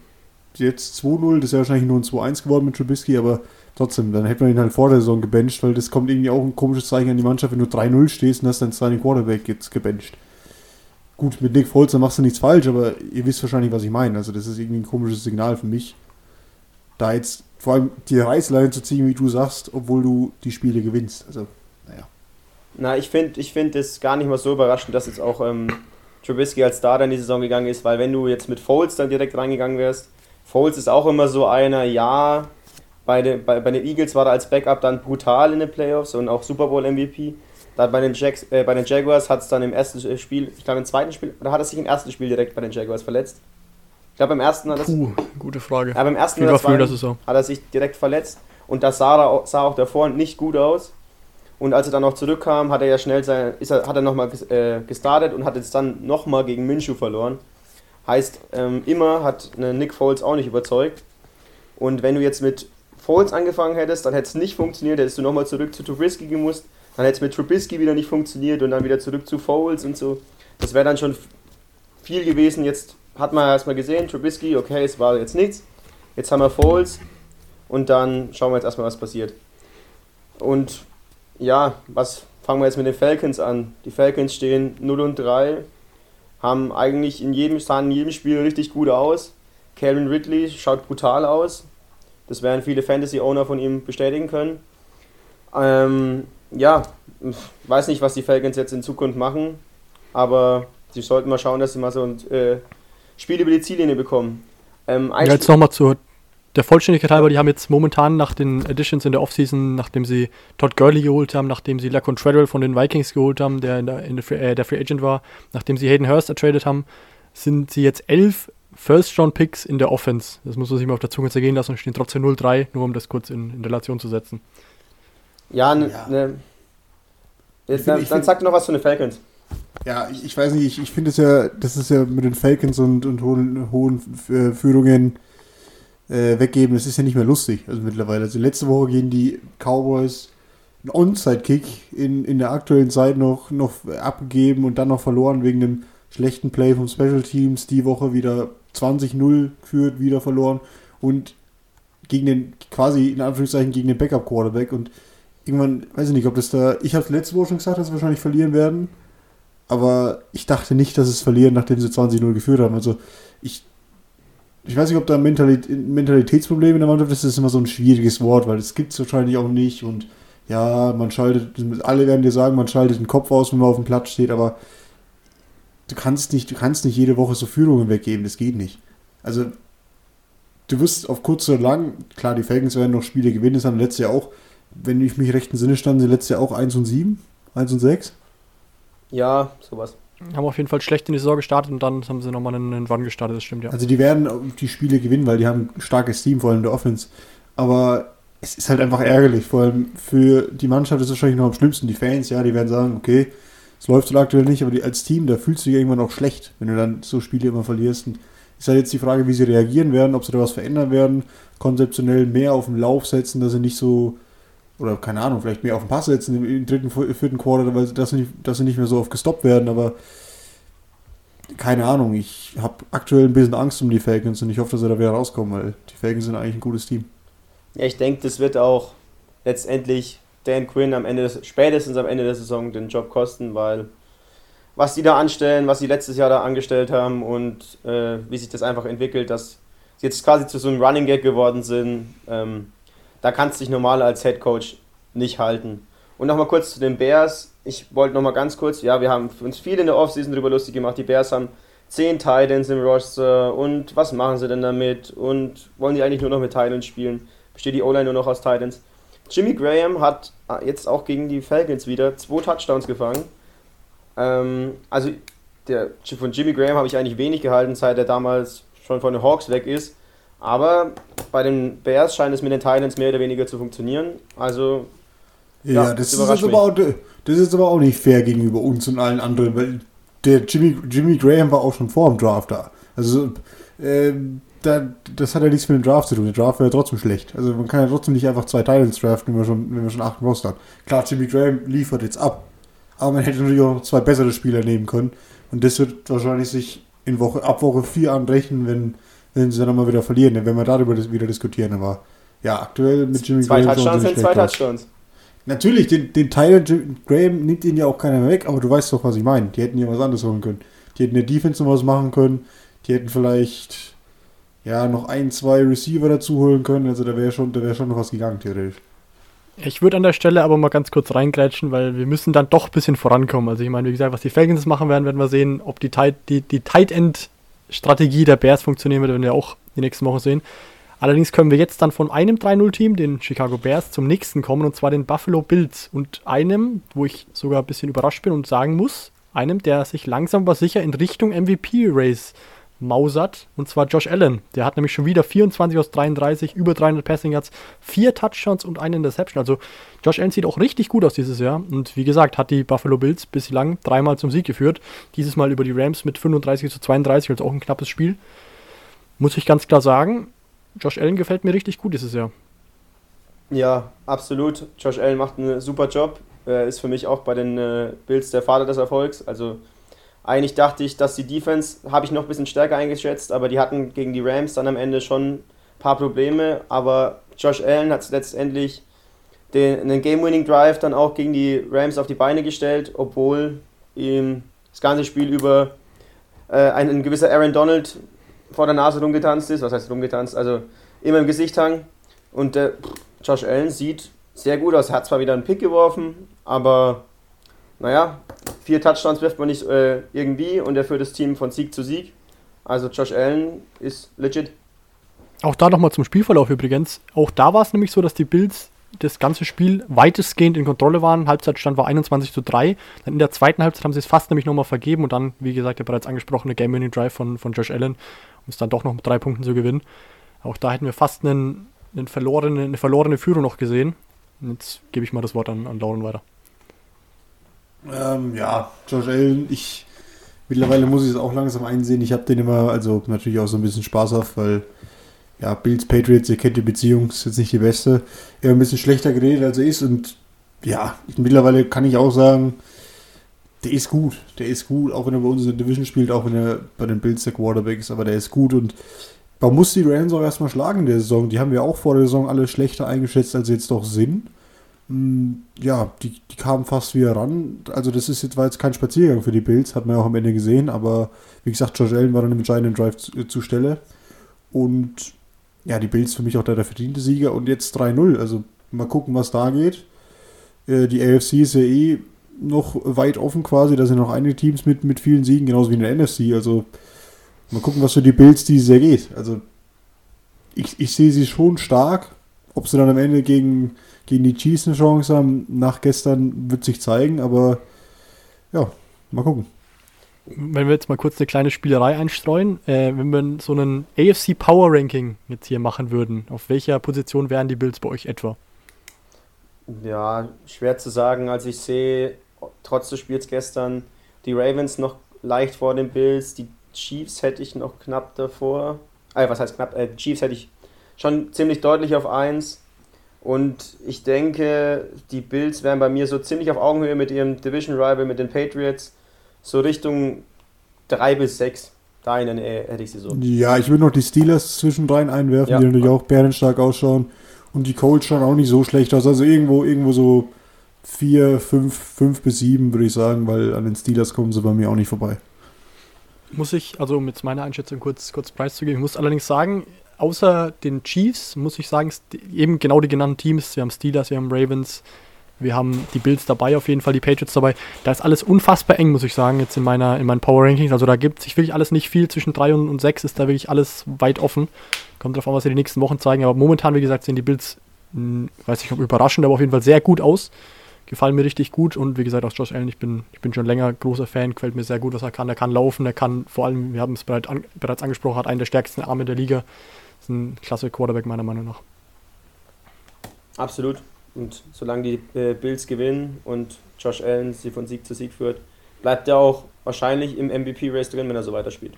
jetzt 2-0, das ist ja wahrscheinlich nur ein 2-1 geworden mit Trubisky, aber trotzdem, dann hätte man ihn halt vor der Saison gebencht, weil das kommt irgendwie auch ein komisches Zeichen an die Mannschaft, wenn du 3-0 stehst und hast deinen Starting Quarterback jetzt gebencht. Gut, mit Nick Foles, dann machst du nichts falsch, aber ihr wisst wahrscheinlich, was ich meine. Also das ist irgendwie ein komisches Signal für mich, da jetzt vor allem die Reißleine zu ziehen, wie du sagst, obwohl du die Spiele gewinnst. Also. Na, ich finde ich find es gar nicht mal so überraschend, dass jetzt auch ähm, Trubisky als Starter in die Saison gegangen ist, weil wenn du jetzt mit Foles dann direkt reingegangen wärst, Foles ist auch immer so einer, ja, bei den, bei, bei den Eagles war er als Backup dann brutal in den Playoffs und auch Super Bowl MVP. Dann bei den, Jacks, äh, bei den Jaguars hat es dann im ersten Spiel, ich glaube im zweiten Spiel, oder hat er sich im ersten Spiel direkt bei den Jaguars verletzt? Ich glaube beim ersten hat er Puh, gute Frage. Ja, beim ersten oder zweiten hat er sich direkt verletzt und das sah, er, sah auch davor nicht gut aus. Und als er dann noch zurückkam, hat er ja schnell sein, ist er, hat er nochmal äh, gestartet und hat jetzt dann nochmal gegen Minshew verloren. Heißt, ähm, immer hat eine Nick Foles auch nicht überzeugt. Und wenn du jetzt mit Foles angefangen hättest, dann hätte es nicht funktioniert, hättest du nochmal zurück zu Trubisky gemusst, dann hätte es mit Trubisky wieder nicht funktioniert und dann wieder zurück zu Foles und so. Das wäre dann schon viel gewesen. Jetzt hat man erstmal gesehen, Trubisky, okay, es war jetzt nichts. Jetzt haben wir Foles und dann schauen wir jetzt erstmal, was passiert. Und ja, was fangen wir jetzt mit den Falcons an? Die Falcons stehen 0 und 3 haben eigentlich in jedem, sahen in jedem Spiel richtig gut aus. Calvin Ridley schaut brutal aus. Das werden viele Fantasy-Owner von ihm bestätigen können. Ähm, ja, weiß nicht, was die Falcons jetzt in Zukunft machen, aber sie sollten mal schauen, dass sie mal so ein äh, Spiel über die Ziellinie bekommen. Ähm, ja, jetzt nochmal zur der Vollständigkeit halber, die haben jetzt momentan nach den Additions in der Offseason, nachdem sie Todd Gurley geholt haben, nachdem sie Lacon Treadwell von den Vikings geholt haben, der in der, in der, Free, äh, der Free Agent war, nachdem sie Hayden Hurst ertradet haben, sind sie jetzt elf First-Round-Picks in der Offense. Das muss man sich mal auf der Zunge zergehen lassen und stehen trotzdem 0-3, nur um das kurz in, in, Relation zu setzen. Ja, ne, ja. Ne, jetzt, dann, dann sag noch was zu den Falcons. Ja, ich, ich weiß nicht, ich, ich finde es ja, das ist ja mit den Falcons und, und hohen, hohen äh, Führungen äh, weggeben, das ist ja nicht mehr lustig. Also mittlerweile. Also letzte Woche gehen die Cowboys einen Onside-Kick in, in der aktuellen Zeit noch, noch abgegeben und dann noch verloren wegen dem schlechten Play vom Special Teams. Die Woche wieder 20-0 geführt, wieder verloren und gegen den, quasi in Anführungszeichen gegen den Backup-Quarterback und irgendwann, weiß ich nicht, ob das da, ich habe es letzte Woche schon gesagt, dass sie wahrscheinlich verlieren werden, aber ich dachte nicht, dass es verlieren, nachdem sie 20-0 geführt haben. Also ich ich weiß nicht, ob da ein Mentalitätsproblem in der Mannschaft ist, das ist immer so ein schwieriges Wort, weil das gibt es wahrscheinlich auch nicht und ja, man schaltet, alle werden dir sagen, man schaltet den Kopf aus, wenn man auf dem Platz steht, aber du kannst nicht, du kannst nicht jede Woche so Führungen weggeben, das geht nicht. Also, du wirst auf kurz oder lang, klar, die Falcons werden noch Spiele gewinnen, das haben letztes Jahr auch, wenn ich mich recht im Sinne stand, sie letztes Jahr auch 1 und 7 1 und 6? Ja, sowas. Haben auf jeden Fall schlecht in die Saison gestartet und dann haben sie nochmal einen, einen Run gestartet, das stimmt ja. Also die werden die Spiele gewinnen, weil die haben ein starkes Team, vor allem der Offense. Aber es ist halt einfach ärgerlich, vor allem für die Mannschaft ist es wahrscheinlich noch am schlimmsten. Die Fans, ja, die werden sagen, okay, es läuft so aktuell nicht, aber die, als Team, da fühlst du dich irgendwann auch schlecht, wenn du dann so Spiele immer verlierst. Und ist halt jetzt die Frage, wie sie reagieren werden, ob sie da was verändern werden, konzeptionell mehr auf den Lauf setzen, dass sie nicht so, oder keine Ahnung, vielleicht mehr auf den Pass setzen im, dritten, vierten Quarter, weil dass sie, nicht, dass sie nicht mehr so oft gestoppt werden, aber keine Ahnung, ich habe aktuell ein bisschen Angst um die Falcons und ich hoffe, dass sie da wieder rauskommen, weil die Falcons sind eigentlich ein gutes Team. Ja, ich denke, das wird auch letztendlich Dan Quinn am Ende des, spätestens am Ende der Saison den Job kosten, weil was die da anstellen, was sie letztes Jahr da angestellt haben und äh, wie sich das einfach entwickelt, dass sie jetzt quasi zu so einem Running Gag geworden sind, ähm, da kannst du dich normal als Head Coach nicht halten. Und nochmal kurz zu den Bears. Ich wollte nochmal ganz kurz, ja, wir haben uns viel in der Offseason darüber lustig gemacht. Die Bears haben 10 Titans im Roster und was machen sie denn damit? Und wollen die eigentlich nur noch mit Titans spielen? Besteht die O-Line nur noch aus Titans? Jimmy Graham hat äh, jetzt auch gegen die Falcons wieder zwei Touchdowns gefangen. Ähm, also der, von Jimmy Graham habe ich eigentlich wenig gehalten, seit er damals schon von den Hawks weg ist. Aber bei den Bears scheint es mit den Titans mehr oder weniger zu funktionieren. Also. Ja, ja das, ist jetzt aber auch, das ist aber auch nicht fair gegenüber uns und allen anderen, weil der Jimmy, Jimmy Graham war auch schon vor dem Draft da. Also, äh, da, das hat ja nichts mit dem Draft zu tun. Der Draft wäre ja trotzdem schlecht. Also, man kann ja trotzdem nicht einfach zwei Titans draften, wenn wir schon, wenn wir schon acht Roster haben. Klar, Jimmy Graham liefert jetzt ab. Aber man hätte natürlich auch zwei bessere Spieler nehmen können. Und das wird wahrscheinlich sich in Woche, ab Woche 4 anrechnen, wenn, wenn sie dann mal wieder verlieren. Dann werden wir darüber wieder diskutieren. Aber ja, aktuell mit Jimmy zwei Graham. Touchdowns sind zwei Touchdowns. Natürlich, den, den Tyler Graham nimmt ihn ja auch keiner mehr weg, aber du weißt doch, was ich meine. Die hätten ja was anderes holen können. Die hätten in der Defense noch was machen können. Die hätten vielleicht ja noch ein, zwei Receiver dazu holen können. Also da wäre schon, da wäre schon noch was gegangen, theoretisch. Ich würde an der Stelle aber mal ganz kurz reingrätschen, weil wir müssen dann doch ein bisschen vorankommen. Also ich meine, wie gesagt, was die Falcons machen werden, werden wir sehen. Ob die Tight, die, die Tight End Strategie der Bears funktionieren wird, werden wir auch die nächsten Wochen sehen. Allerdings können wir jetzt dann von einem 3-0-Team, den Chicago Bears, zum nächsten kommen, und zwar den Buffalo Bills. Und einem, wo ich sogar ein bisschen überrascht bin und sagen muss, einem, der sich langsam aber sicher in Richtung MVP-Race mausert, und zwar Josh Allen. Der hat nämlich schon wieder 24 aus 33, über 300 Passing Yards, vier Touchdowns und eine Interception. Also Josh Allen sieht auch richtig gut aus dieses Jahr. Und wie gesagt, hat die Buffalo Bills bislang dreimal zum Sieg geführt. Dieses Mal über die Rams mit 35 zu 32, also auch ein knappes Spiel. Muss ich ganz klar sagen, Josh Allen gefällt mir richtig gut dieses Jahr. Ja, absolut. Josh Allen macht einen super Job. Er ist für mich auch bei den äh, Bills der Vater des Erfolgs. Also eigentlich dachte ich, dass die Defense habe ich noch ein bisschen stärker eingeschätzt, aber die hatten gegen die Rams dann am Ende schon ein paar Probleme. Aber Josh Allen hat letztendlich den, einen Game-Winning-Drive dann auch gegen die Rams auf die Beine gestellt, obwohl ihm das ganze Spiel über äh, ein, ein, gewisser Aaron Donald vor der Nase rumgetanzt ist. Was heißt rumgetanzt? Also immer im Gesicht hang. Und äh, Josh Allen sieht sehr gut aus. Er hat zwar wieder einen Pick geworfen, aber naja, vier Touchdowns wirft man nicht äh, irgendwie und er führt das Team von Sieg zu Sieg. Also Josh Allen ist legit. Auch da nochmal zum Spielverlauf übrigens. Auch da war es nämlich so, dass die Bills das ganze Spiel weitestgehend in Kontrolle waren. Halbzeitstand war 21 zu 3. Dann in der zweiten Halbzeit haben sie es fast nämlich nochmal vergeben und dann, wie gesagt, der bereits angesprochene Game-Winning-Drive von, von Josh Allen, um es dann doch noch mit drei Punkten zu gewinnen. Auch da hätten wir fast einen, einen verlorene, eine verlorene Führung noch gesehen. Und jetzt gebe ich mal das Wort an, an Lauren weiter. Ähm, ja, Josh Allen, ich mittlerweile muss ich es auch langsam einsehen. Ich habe den immer, also natürlich auch so ein bisschen spaßhaft, weil ja, Bills Patriots, ihr kennt die Beziehung, ist jetzt nicht die beste. Er ein bisschen schlechter geredet, als er ist und ja, mittlerweile kann ich auch sagen, der ist gut. Der ist gut, auch wenn er bei uns in der Division spielt, auch wenn er bei den Bills der Quarterback ist, aber der ist gut und man muss die Rams auch erstmal schlagen in der Saison. Die haben wir auch vor der Saison alle schlechter eingeschätzt, als sie jetzt doch sind. Hm, ja, die, die kamen fast wieder ran. Also das ist jetzt, war jetzt kein Spaziergang für die Bills, hat man ja auch am Ende gesehen, aber wie gesagt, Josh Allen war dann im entscheidenden Drive zu, äh, zur Stelle. Und ja, die Bills für mich auch der, der verdiente Sieger und jetzt 3-0. Also mal gucken, was da geht. Äh, die AFC ist ja eh noch weit offen quasi. Da sind noch einige Teams mit, mit vielen Siegen, genauso wie in der NFC. Also mal gucken, was für die Bills dieses Jahr geht. Also ich, ich sehe sie schon stark, ob sie dann am Ende gegen, gegen die Chiefs eine Chance haben, nach gestern wird sich zeigen, aber ja, mal gucken. Wenn wir jetzt mal kurz eine kleine Spielerei einstreuen, äh, wenn wir so einen AFC Power Ranking jetzt hier machen würden, auf welcher Position wären die Bills bei euch etwa? Ja, schwer zu sagen. Also ich sehe trotz des Spiels gestern die Ravens noch leicht vor den Bills, die Chiefs hätte ich noch knapp davor. Äh, was heißt knapp? Äh, Chiefs hätte ich schon ziemlich deutlich auf 1. Und ich denke, die Bills wären bei mir so ziemlich auf Augenhöhe mit ihrem Division Rival, mit den Patriots. So Richtung 3 bis 6. Dahin äh, hätte ich sie so. Ja, ich würde noch die Steelers zwischendrin einwerfen, ja. die natürlich auch bärenstark ausschauen. Und die Colts schauen auch nicht so schlecht aus. Also irgendwo, irgendwo so 4, 5, 5 bis 7 würde ich sagen, weil an den Steelers kommen sie bei mir auch nicht vorbei. Muss ich, also um jetzt meine Einschätzung kurz, kurz preiszugeben, ich muss allerdings sagen, außer den Chiefs, muss ich sagen, eben genau die genannten Teams, wir haben Steelers, wir haben Ravens, wir haben die Bills dabei, auf jeden Fall die Patriots dabei. Da ist alles unfassbar eng, muss ich sagen, jetzt in, meiner, in meinen Power Rankings. Also da gibt sich wirklich alles nicht viel. Zwischen 3 und, und 6 ist da wirklich alles weit offen. Kommt drauf an, was sie die nächsten Wochen zeigen. Aber momentan, wie gesagt, sehen die Bills, mh, hm, weiß nicht ob überraschend, aber auf jeden Fall sehr gut aus. Gefallen mir richtig gut. Und wie gesagt, auch Josh Allen, ich bin, ich bin schon länger großer Fan, gefällt mir sehr gut, was er kann. Er kann laufen, er kann vor allem, wir haben es bereits, an, bereits angesprochen, hat einen der stärksten Arme der Liga. Ein klasse Quarterback, meiner Meinung nach. Absolut. Und solange die äh, Bills gewinnen und Josh Allen sie von Sieg zu Sieg führt, bleibt er auch wahrscheinlich im MVP-Race drin, wenn er so weiterspielt.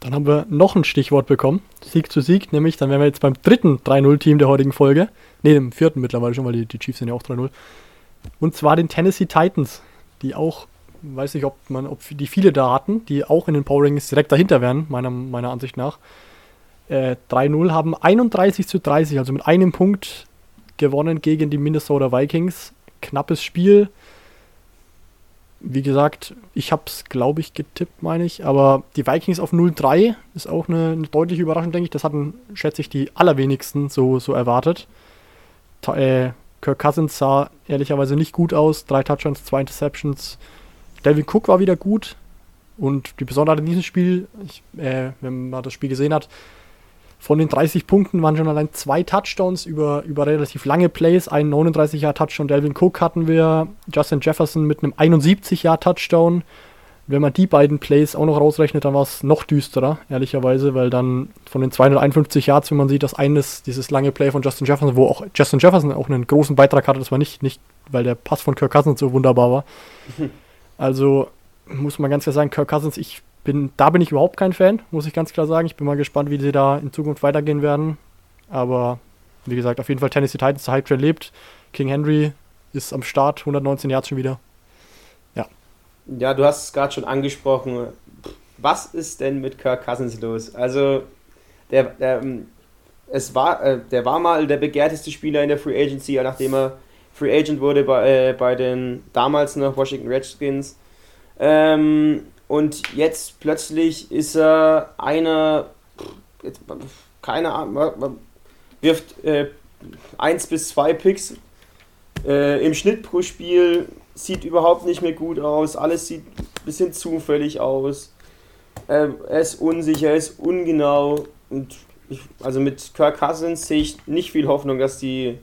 Dann haben wir noch ein Stichwort bekommen. Sieg zu Sieg, nämlich dann wären wir jetzt beim dritten 3-0-Team der heutigen Folge. Ne, dem vierten mittlerweile schon, weil die, die Chiefs sind ja auch 3-0. Und zwar den Tennessee Titans, die auch, weiß nicht, ob man, ob die viele da hatten, die auch in den Power Rings direkt dahinter wären, meiner, meiner Ansicht nach. Äh, 3-0 haben 31 zu 30, also mit einem Punkt gewonnen gegen die Minnesota Vikings. Knappes Spiel. Wie gesagt, ich habe es, glaube ich, getippt, meine ich. Aber die Vikings auf 0-3 ist auch eine, eine, deutliche Überraschung, denke ich. Das hatten, schätze ich, die allerwenigsten so, so erwartet. Ta äh, Kirk Cousins sah ehrlicherweise nicht gut aus. Drei Touchdowns, zwei Interceptions. Delvin Cook war wieder gut. Und die Besonderheit in diesem Spiel, ich, äh, wenn man das Spiel gesehen hat, von den 30 Punkten waren schon allein zwei Touchdowns über, über relativ lange Plays. Einen 39-Jahr-Touchdown Delvin Cook hatten wir. Justin Jefferson mit einem 71-Jahr-Touchdown. Wenn man die beiden Plays auch noch rausrechnet, dann war es noch düsterer, ehrlicherweise, weil dann von den 251 Yards, wenn man sieht, dass eines, dieses lange Play von Justin Jefferson, wo auch Justin Jefferson auch einen großen Beitrag hatte, das war nicht, nicht weil der Pass von Kirk Cousins so wunderbar war. Also muss man ganz klar sagen, Kirk Cousins, ich bin, da bin ich überhaupt kein Fan, muss ich ganz klar sagen. Ich bin mal gespannt, wie sie da in Zukunft weitergehen werden. Aber wie gesagt, auf jeden Fall Tennessee Titans, der Hype lebt. King Henry ist am Start, 119 Yards schon wieder. Ja. Ja, du hast es gerade schon angesprochen. Was ist denn mit Kirk Cousins los? Also, der, der, ähm, es war, äh, der war mal der begehrteste Spieler in der Free Agency, nachdem er Free Agent wurde bei, äh, bei den damals noch Washington Redskins. Ähm, und jetzt plötzlich ist er einer, keine Ahnung, wirft äh, 1 bis 2 Picks äh, im Schnitt pro Spiel, sieht überhaupt nicht mehr gut aus, alles sieht ein bisschen zufällig aus. Äh, er ist unsicher, er ist ungenau und ich, also mit Kirk Cousins sehe ich nicht viel Hoffnung, dass die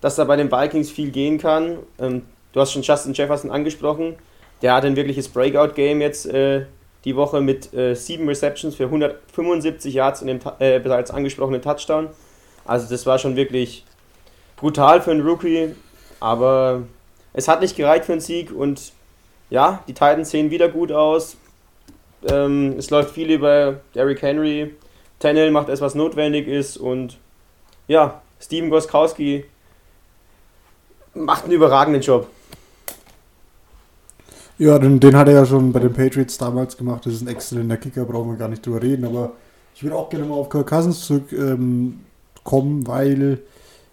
dass da bei den Vikings viel gehen kann. Ähm, du hast schon Justin Jefferson angesprochen der hat ein wirkliches Breakout-Game jetzt äh, die Woche mit äh, sieben Receptions für 175 Yards und dem äh, bereits angesprochenen Touchdown. Also das war schon wirklich brutal für einen Rookie, aber es hat nicht gereicht für einen Sieg und ja, die Titans sehen wieder gut aus. Ähm, es läuft viel über Derrick Henry. Tennell macht es, was notwendig ist und ja, Steven Goskowski macht einen überragenden Job. Ja, den, den hat er ja schon bei den Patriots damals gemacht. Das ist ein exzellenter Kicker, brauchen wir gar nicht drüber reden. Aber ich würde auch gerne mal auf Kirk Cousins zurückkommen, ähm, weil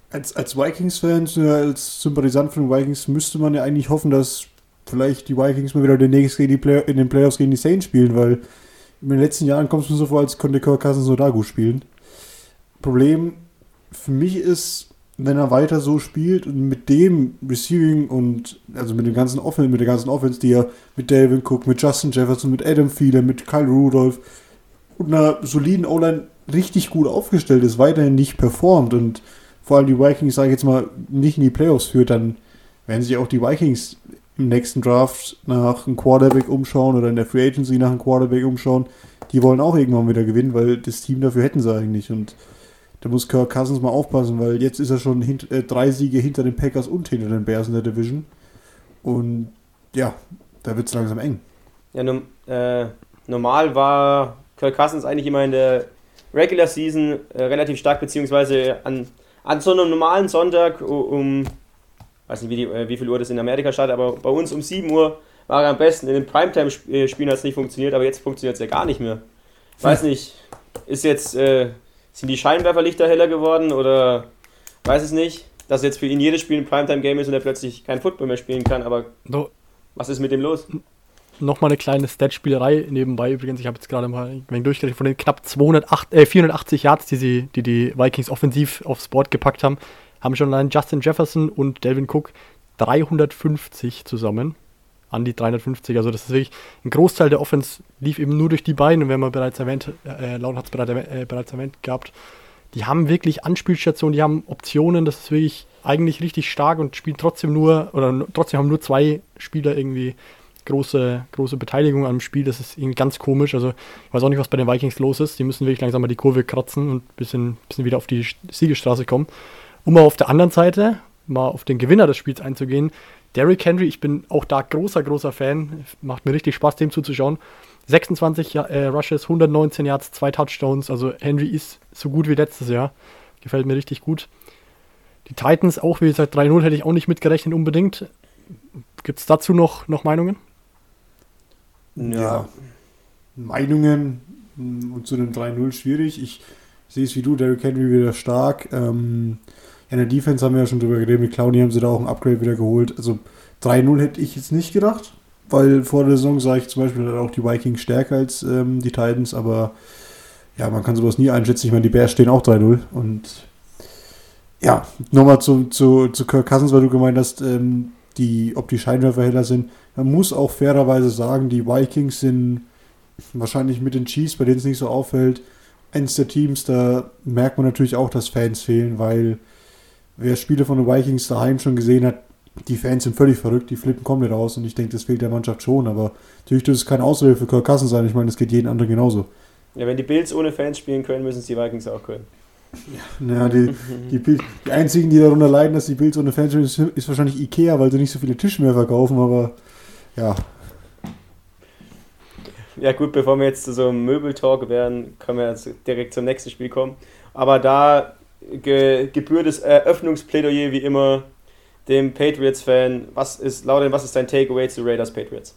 als, als Vikings-Fan, als Sympathisant von den Vikings, müsste man ja eigentlich hoffen, dass vielleicht die Vikings mal wieder demnächst gegen in den Playoffs gegen die Saints spielen, weil in den letzten Jahren kommt es mir so vor, als könnte Kirk Cousins nur da gut spielen. Problem für mich ist, wenn er weiter so spielt und mit dem Receiving und also mit dem ganzen Offense, mit der ganzen Offense, die er mit Dalvin Cook, mit Justin Jefferson, mit Adam Thielen, mit Kyle Rudolph und einer soliden O-Line richtig gut aufgestellt ist, weiterhin nicht performt und vor allem die Vikings, sage ich jetzt mal, nicht in die Playoffs führt, dann werden sich auch die Vikings im nächsten Draft nach einem Quarterback umschauen oder in der Free Agency nach einem Quarterback umschauen. Die wollen auch irgendwann wieder gewinnen, weil das Team dafür hätten sie eigentlich. Und da muss Kirk Cousins mal aufpassen, weil jetzt ist er schon hint, äh, drei Siege hinter den Packers und hinter den Bears in der Division. Und ja, da wird es langsam eng. Ja, nun, äh, normal war Kirk Cousins eigentlich immer in der Regular Season äh, relativ stark, beziehungsweise an, an so einem normalen Sonntag um weiß nicht, wie, die, äh, wie viel Uhr das in Amerika startet, aber bei uns um 7 Uhr war er am besten. In den Primetime-Spielen hat es nicht funktioniert, aber jetzt funktioniert es ja gar nicht mehr. Ich weiß nicht, ist jetzt, äh, sind die Scheinwerferlichter heller geworden oder weiß es nicht, dass jetzt für ihn jedes Spiel ein Primetime-Game ist und er plötzlich kein Football mehr spielen kann, aber no. was ist mit dem los? Nochmal eine kleine Stat-Spielerei nebenbei übrigens. Ich habe jetzt gerade mal ein wenig durchgerechnet von den knapp 208, äh, 480 Yards, die, sie, die die Vikings offensiv aufs Board gepackt haben, haben schon allein Justin Jefferson und Delvin Cook 350 zusammen. An die 350. Also das ist wirklich ein Großteil der Offense lief eben nur durch die beiden. Und wenn man bereits erwähnt, äh, Laut hat es bereits, äh, bereits erwähnt gehabt, die haben wirklich Anspielstationen, die haben Optionen, das ist wirklich eigentlich richtig stark und spielen trotzdem nur, oder trotzdem haben nur zwei Spieler irgendwie große, große Beteiligung am Spiel. Das ist irgendwie ganz komisch. Also ich weiß auch nicht, was bei den Vikings los ist. Die müssen wirklich langsam mal die Kurve kratzen und ein bisschen, bisschen wieder auf die Siegestraße kommen. Um mal auf der anderen Seite mal auf den Gewinner des Spiels einzugehen, Derrick Henry, ich bin auch da großer, großer Fan. Macht mir richtig Spaß, dem zuzuschauen. 26 äh, Rushes, 119 Yards, zwei Touchdowns. Also Henry ist so gut wie letztes Jahr. Gefällt mir richtig gut. Die Titans auch, wie gesagt, 3-0 hätte ich auch nicht mitgerechnet unbedingt. Gibt es dazu noch, noch Meinungen? Ja, Meinungen und zu den 3-0 schwierig. Ich sehe es wie du, Derrick Henry wieder stark. Ähm, in der Defense haben wir ja schon drüber geredet, mit Clowny haben sie da auch ein Upgrade wieder geholt. Also 3-0 hätte ich jetzt nicht gedacht, weil vor der Saison sah ich zum Beispiel auch die Vikings stärker als ähm, die Titans, aber ja, man kann sowas nie einschätzen. Ich meine, die Bears stehen auch 3-0 und ja, nochmal zu, zu, zu Kirk Cousins, weil du gemeint hast, ähm, die, ob die Scheinwerfer heller sind. Man muss auch fairerweise sagen, die Vikings sind wahrscheinlich mit den Chiefs, bei denen es nicht so auffällt, eines der Teams, da merkt man natürlich auch, dass Fans fehlen, weil wer Spiele von den Vikings daheim schon gesehen hat, die Fans sind völlig verrückt, die flippen komplett aus und ich denke, das fehlt der Mannschaft schon, aber natürlich dürfte es keine Ausrede für Kirk Cousins sein, ich meine, das geht jeden anderen genauso. Ja, wenn die Bills ohne Fans spielen können, müssen es die Vikings auch können. Ja, die, die, die, die, einzigen, die darunter leiden, dass die Bills ohne Fans spielen, ist wahrscheinlich Ikea, weil sie nicht so viele Tische mehr verkaufen, aber ja. Ja gut, bevor wir jetzt zu so einem Möbeltalk werden, können wir jetzt direkt zum nächsten Spiel kommen. Aber da ge gebührt das Eröffnungsplädoyer wie immer dem Patriots-Fan. Was ist, Lauren, was ist dein Takeaway zu Raiders Patriots?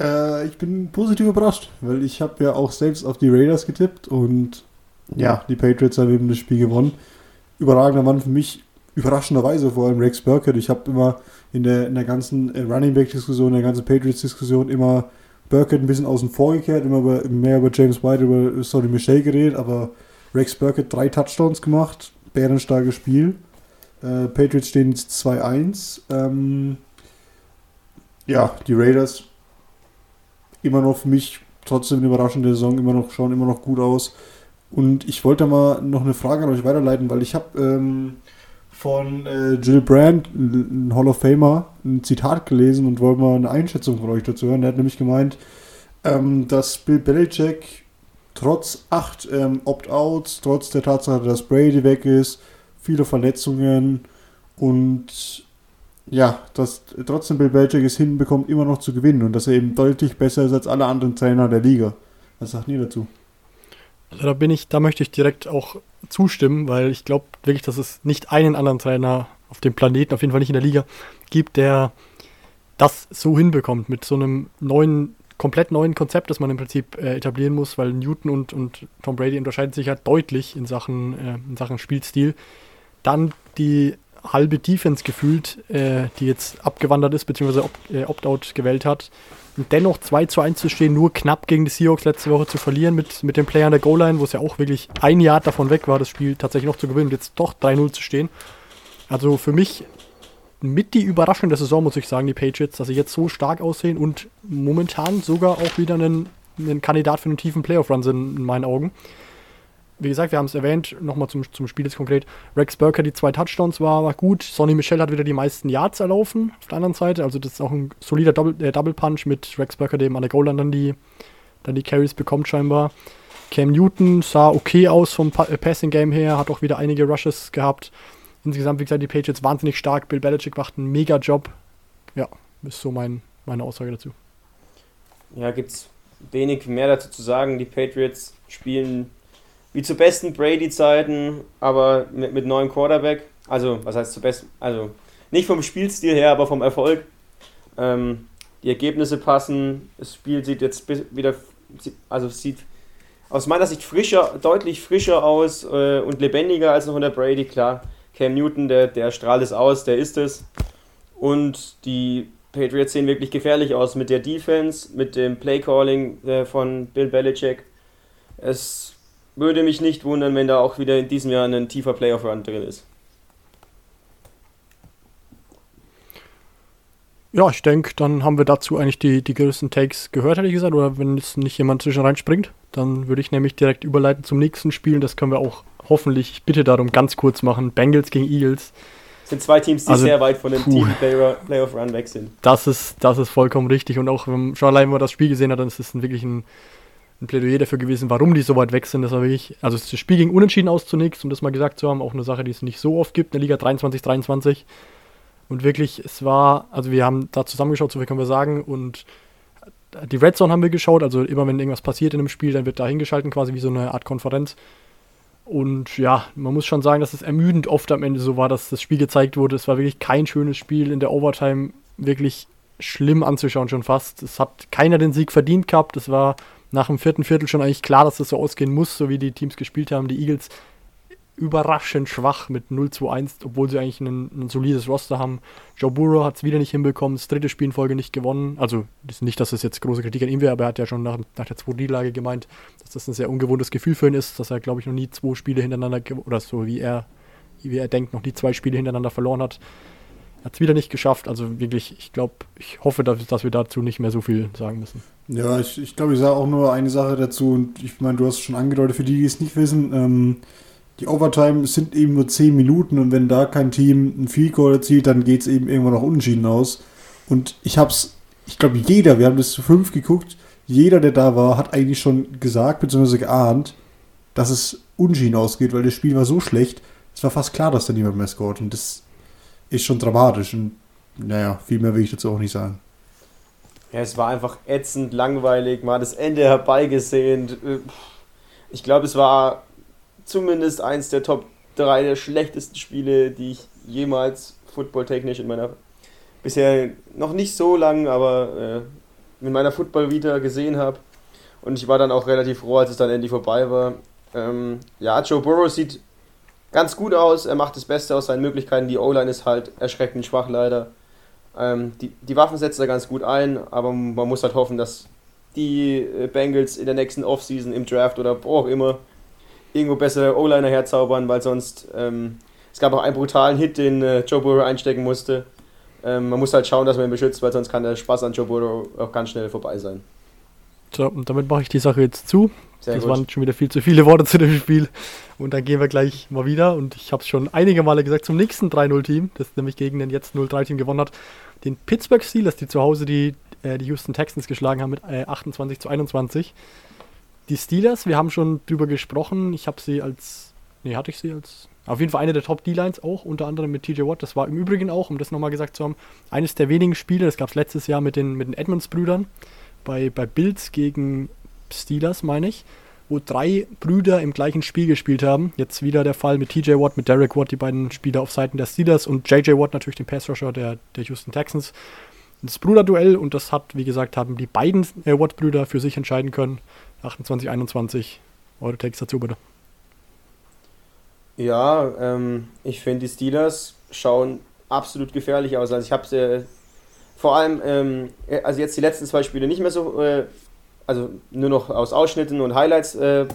Äh, ich bin positiv überrascht, weil ich habe ja auch selbst auf die Raiders getippt und ja, die Patriots haben eben das Spiel gewonnen. Überragender Mann für mich, überraschenderweise vor allem Rex Burkett. Ich habe immer in der, in der ganzen äh, Running Back-Diskussion, in der ganzen Patriots-Diskussion immer Burkett ein bisschen außen vor gekehrt, immer über, mehr über James White, über Sonny Michel geredet, aber Rex Burkett drei Touchdowns gemacht, bärenstarkes Spiel. Äh, Patriots stehen jetzt 2-1. Ähm, ja, die Raiders immer noch für mich trotzdem eine überraschende Saison, immer noch schauen immer noch gut aus. Und ich wollte mal noch eine Frage an euch weiterleiten, weil ich habe ähm, von äh, Jill Brand, ein Hall of Famer, ein Zitat gelesen und wollte mal eine Einschätzung von euch dazu hören. Der hat nämlich gemeint, ähm, dass Bill Belichick trotz acht ähm, Opt-outs, trotz der Tatsache, dass Brady weg ist, viele Verletzungen und ja, dass trotzdem Bill Belichick es hinbekommt, immer noch zu gewinnen und dass er eben deutlich besser ist als alle anderen Trainer der Liga. Was sagt ihr dazu? Also da bin ich, da möchte ich direkt auch zustimmen, weil ich glaube wirklich, dass es nicht einen anderen Trainer auf dem Planeten, auf jeden Fall nicht in der Liga, gibt, der das so hinbekommt mit so einem neuen komplett neuen Konzept, das man im Prinzip äh, etablieren muss, weil Newton und, und Tom Brady unterscheiden sich halt deutlich in Sachen, äh, in Sachen Spielstil. Dann die halbe Defense gefühlt, äh, die jetzt abgewandert ist, beziehungsweise äh, Opt-out gewählt hat. Und dennoch 2 zu 1 zu stehen, nur knapp gegen die Seahawks letzte Woche zu verlieren mit, mit dem Player an der Goal-Line, wo es ja auch wirklich ein Jahr davon weg war, das Spiel tatsächlich noch zu gewinnen und jetzt doch 3-0 zu stehen. Also für mich mit die Überraschung der Saison, muss ich sagen, die Patriots, dass sie jetzt so stark aussehen und momentan sogar auch wieder einen ein Kandidat für einen tiefen Playoff-Run sind, in meinen Augen. Wie gesagt, wir haben es erwähnt, nochmal zum, zum Spiel jetzt konkret. Rex Burker, die zwei Touchdowns war, war gut. Sonny Michel hat wieder die meisten Yards erlaufen auf der anderen Seite. Also das ist auch ein solider Double, äh, Double Punch mit Rex Burker, dem an der Goal dann die, dann die Carries bekommt scheinbar. Cam Newton sah okay aus vom pa äh, Passing Game her, hat auch wieder einige Rushes gehabt. Insgesamt, wie gesagt, die Patriots wahnsinnig stark. Bill Belichick macht einen mega Job. Ja, ist so mein, meine Aussage dazu. Ja, gibt es wenig mehr dazu zu sagen. Die Patriots spielen wie zu besten Brady-Zeiten, aber mit, mit neuem Quarterback. Also, was heißt zu besten? Also, nicht vom Spielstil her, aber vom Erfolg. Ähm, die Ergebnisse passen. Das Spiel sieht jetzt wieder, also sieht aus meiner Sicht frischer, deutlich frischer aus äh, und lebendiger als noch unter Brady. Klar, Cam Newton, der, der strahlt es aus, der ist es. Und die Patriots sehen wirklich gefährlich aus mit der Defense, mit dem Playcalling äh, von Bill Belichick. Es würde mich nicht wundern, wenn da auch wieder in diesem Jahr ein tiefer Playoff-Run drin ist. Ja, ich denke, dann haben wir dazu eigentlich die, die größten Takes gehört, hätte ich gesagt. Oder wenn jetzt nicht jemand zwischen reinspringt, dann würde ich nämlich direkt überleiten zum nächsten Spiel. Das können wir auch hoffentlich, ich bitte darum, ganz kurz machen. Bengals gegen Eagles. Das sind zwei Teams, die also, sehr weit von dem Team Playoff Run weg sind. Das ist, das ist vollkommen richtig. Und auch wenn schon allein, wenn man das Spiel gesehen hat, dann ist es wirklich ein, ein Plädoyer dafür gewesen, warum die so weit weg sind. Das war wirklich, also das Spiel ging unentschieden aus zunächst, um das mal gesagt zu haben, auch eine Sache, die es nicht so oft gibt in der Liga 23-23. Und wirklich, es war, also wir haben da zusammengeschaut, so viel können wir sagen. Und die Red Zone haben wir geschaut, also immer wenn irgendwas passiert in einem Spiel, dann wird da hingeschalten, quasi wie so eine Art Konferenz. Und ja, man muss schon sagen, dass es ermüdend oft am Ende so war, dass das Spiel gezeigt wurde. Es war wirklich kein schönes Spiel in der Overtime, wirklich schlimm anzuschauen schon fast. Es hat keiner den Sieg verdient gehabt. Es war nach dem vierten Viertel schon eigentlich klar, dass das so ausgehen muss, so wie die Teams gespielt haben. Die Eagles überraschend schwach mit 0-2-1, obwohl sie eigentlich ein, solides Roster haben. Joe Burrow hat es wieder nicht hinbekommen, das dritte Spiel in Folge nicht gewonnen. Also nicht, dass das jetzt große Kritik an ihm wäre, aber er hat ja schon nach, nach der zweiten Niederlage gemeint, dass das ein sehr ungewohntes Gefühl für ihn ist, dass er, glaube ich, noch nie zwei Spiele hintereinander, oder so wie er, wie er denkt, noch nie zwei Spiele hintereinander verloren hat. Hat es wieder nicht geschafft. Also wirklich, ich glaube, ich hoffe, dass, dass wir dazu nicht mehr so viel sagen müssen. Ja, ich, ich glaube, ich sage auch nur eine Sache dazu und ich meine, du hast es schon angedeutet, für die, die es nicht wissen, ähm, die Overtime sind eben nur 10 Minuten und wenn da kein Team ein Field Goal erzielt, dann geht es eben irgendwann noch unentschieden aus. Und ich hab's, ich glaube, jeder, wir haben das zu fünf geguckt, jeder, der da war, hat eigentlich schon gesagt bzw. geahnt, dass es unschieden ausgeht, weil das Spiel war so schlecht, es war fast klar, dass da niemand mehr scoret. Und das ist schon dramatisch. Und naja, viel mehr will ich dazu auch nicht sagen. Ja, es war einfach ätzend, langweilig, mal das Ende herbeigesehnt. Ich glaube, es war zumindest eins der Top 3 der schlechtesten Spiele, die ich jemals footballtechnisch in meiner bisher noch nicht so lang, aber äh, in meiner Football-Vita gesehen habe. Und ich war dann auch relativ froh, als es dann endlich vorbei war. Ähm, ja, Joe Burrow sieht ganz gut aus. Er macht das Beste aus seinen Möglichkeiten. Die O-Line ist halt erschreckend schwach leider. Ähm, die, die Waffen setzt er ganz gut ein, aber man muss halt hoffen, dass die äh, Bengals in der nächsten Offseason im Draft oder wo auch immer irgendwo bessere O-Liner herzaubern, weil sonst ähm, es gab auch einen brutalen Hit, den äh, Joe Burrow einstecken musste. Ähm, man muss halt schauen, dass man ihn beschützt, weil sonst kann der Spaß an Joe Burrow auch ganz schnell vorbei sein. So, und damit mache ich die Sache jetzt zu. Sehr das gut. waren schon wieder viel zu viele Worte zu dem Spiel. Und dann gehen wir gleich mal wieder. Und ich habe es schon einige Male gesagt zum nächsten 3-0-Team, das nämlich gegen den jetzt 0-3-Team gewonnen hat. Den Pittsburgh Steelers, die zu Hause die, äh, die Houston Texans geschlagen haben mit äh, 28 zu 21. Die Steelers, wir haben schon drüber gesprochen. Ich habe sie als. Nee, hatte ich sie als. Auf jeden Fall eine der Top D-Lines auch, unter anderem mit TJ Watt. Das war im Übrigen auch, um das nochmal gesagt zu haben, eines der wenigen Spiele, das gab es letztes Jahr mit den, mit den Edmonds-Brüdern, bei, bei Bills gegen Steelers, meine ich, wo drei Brüder im gleichen Spiel gespielt haben. Jetzt wieder der Fall mit TJ Watt, mit Derek Watt, die beiden Spieler auf Seiten der Steelers und JJ Watt natürlich den Pass-Rusher der, der Houston Texans. Das Bruderduell und das hat, wie gesagt, haben die beiden äh, Watt-Brüder für sich entscheiden können. 28, 21. Eure Takes dazu bitte. Ja, ähm, ich finde die Steelers schauen absolut gefährlich aus. Also ich habe äh, vor allem, ähm, also jetzt die letzten zwei Spiele nicht mehr so, äh, also nur noch aus Ausschnitten und Highlights äh,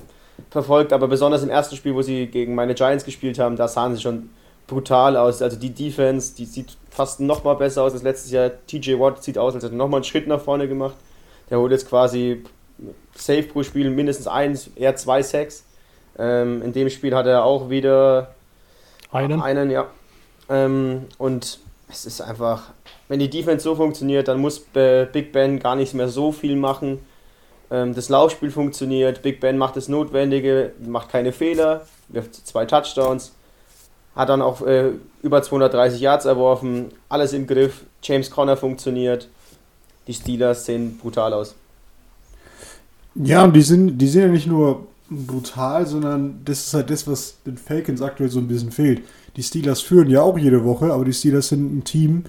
verfolgt, aber besonders im ersten Spiel, wo sie gegen meine Giants gespielt haben, da sahen sie schon brutal aus. Also die Defense, die sieht fast noch mal besser aus als letztes Jahr. TJ Watt sieht aus, als hätte er noch mal einen Schritt nach vorne gemacht. Der holt jetzt quasi safe pro Spiel mindestens eins, eher zwei Sacks. Ähm, in dem Spiel hat er auch wieder einen, einen ja. Ähm, und es ist einfach, wenn die Defense so funktioniert, dann muss Big Ben gar nicht mehr so viel machen. Ähm, das Laufspiel funktioniert, Big Ben macht das Notwendige, macht keine Fehler, wirft zwei Touchdowns, hat dann auch äh, über 230 Yards erworfen, alles im Griff, James Conner funktioniert. Die Steelers sehen brutal aus. Ja, und die sind, die sind ja nicht nur brutal, sondern das ist halt das, was den Falcons aktuell so ein bisschen fehlt. Die Steelers führen ja auch jede Woche, aber die Steelers sind ein Team,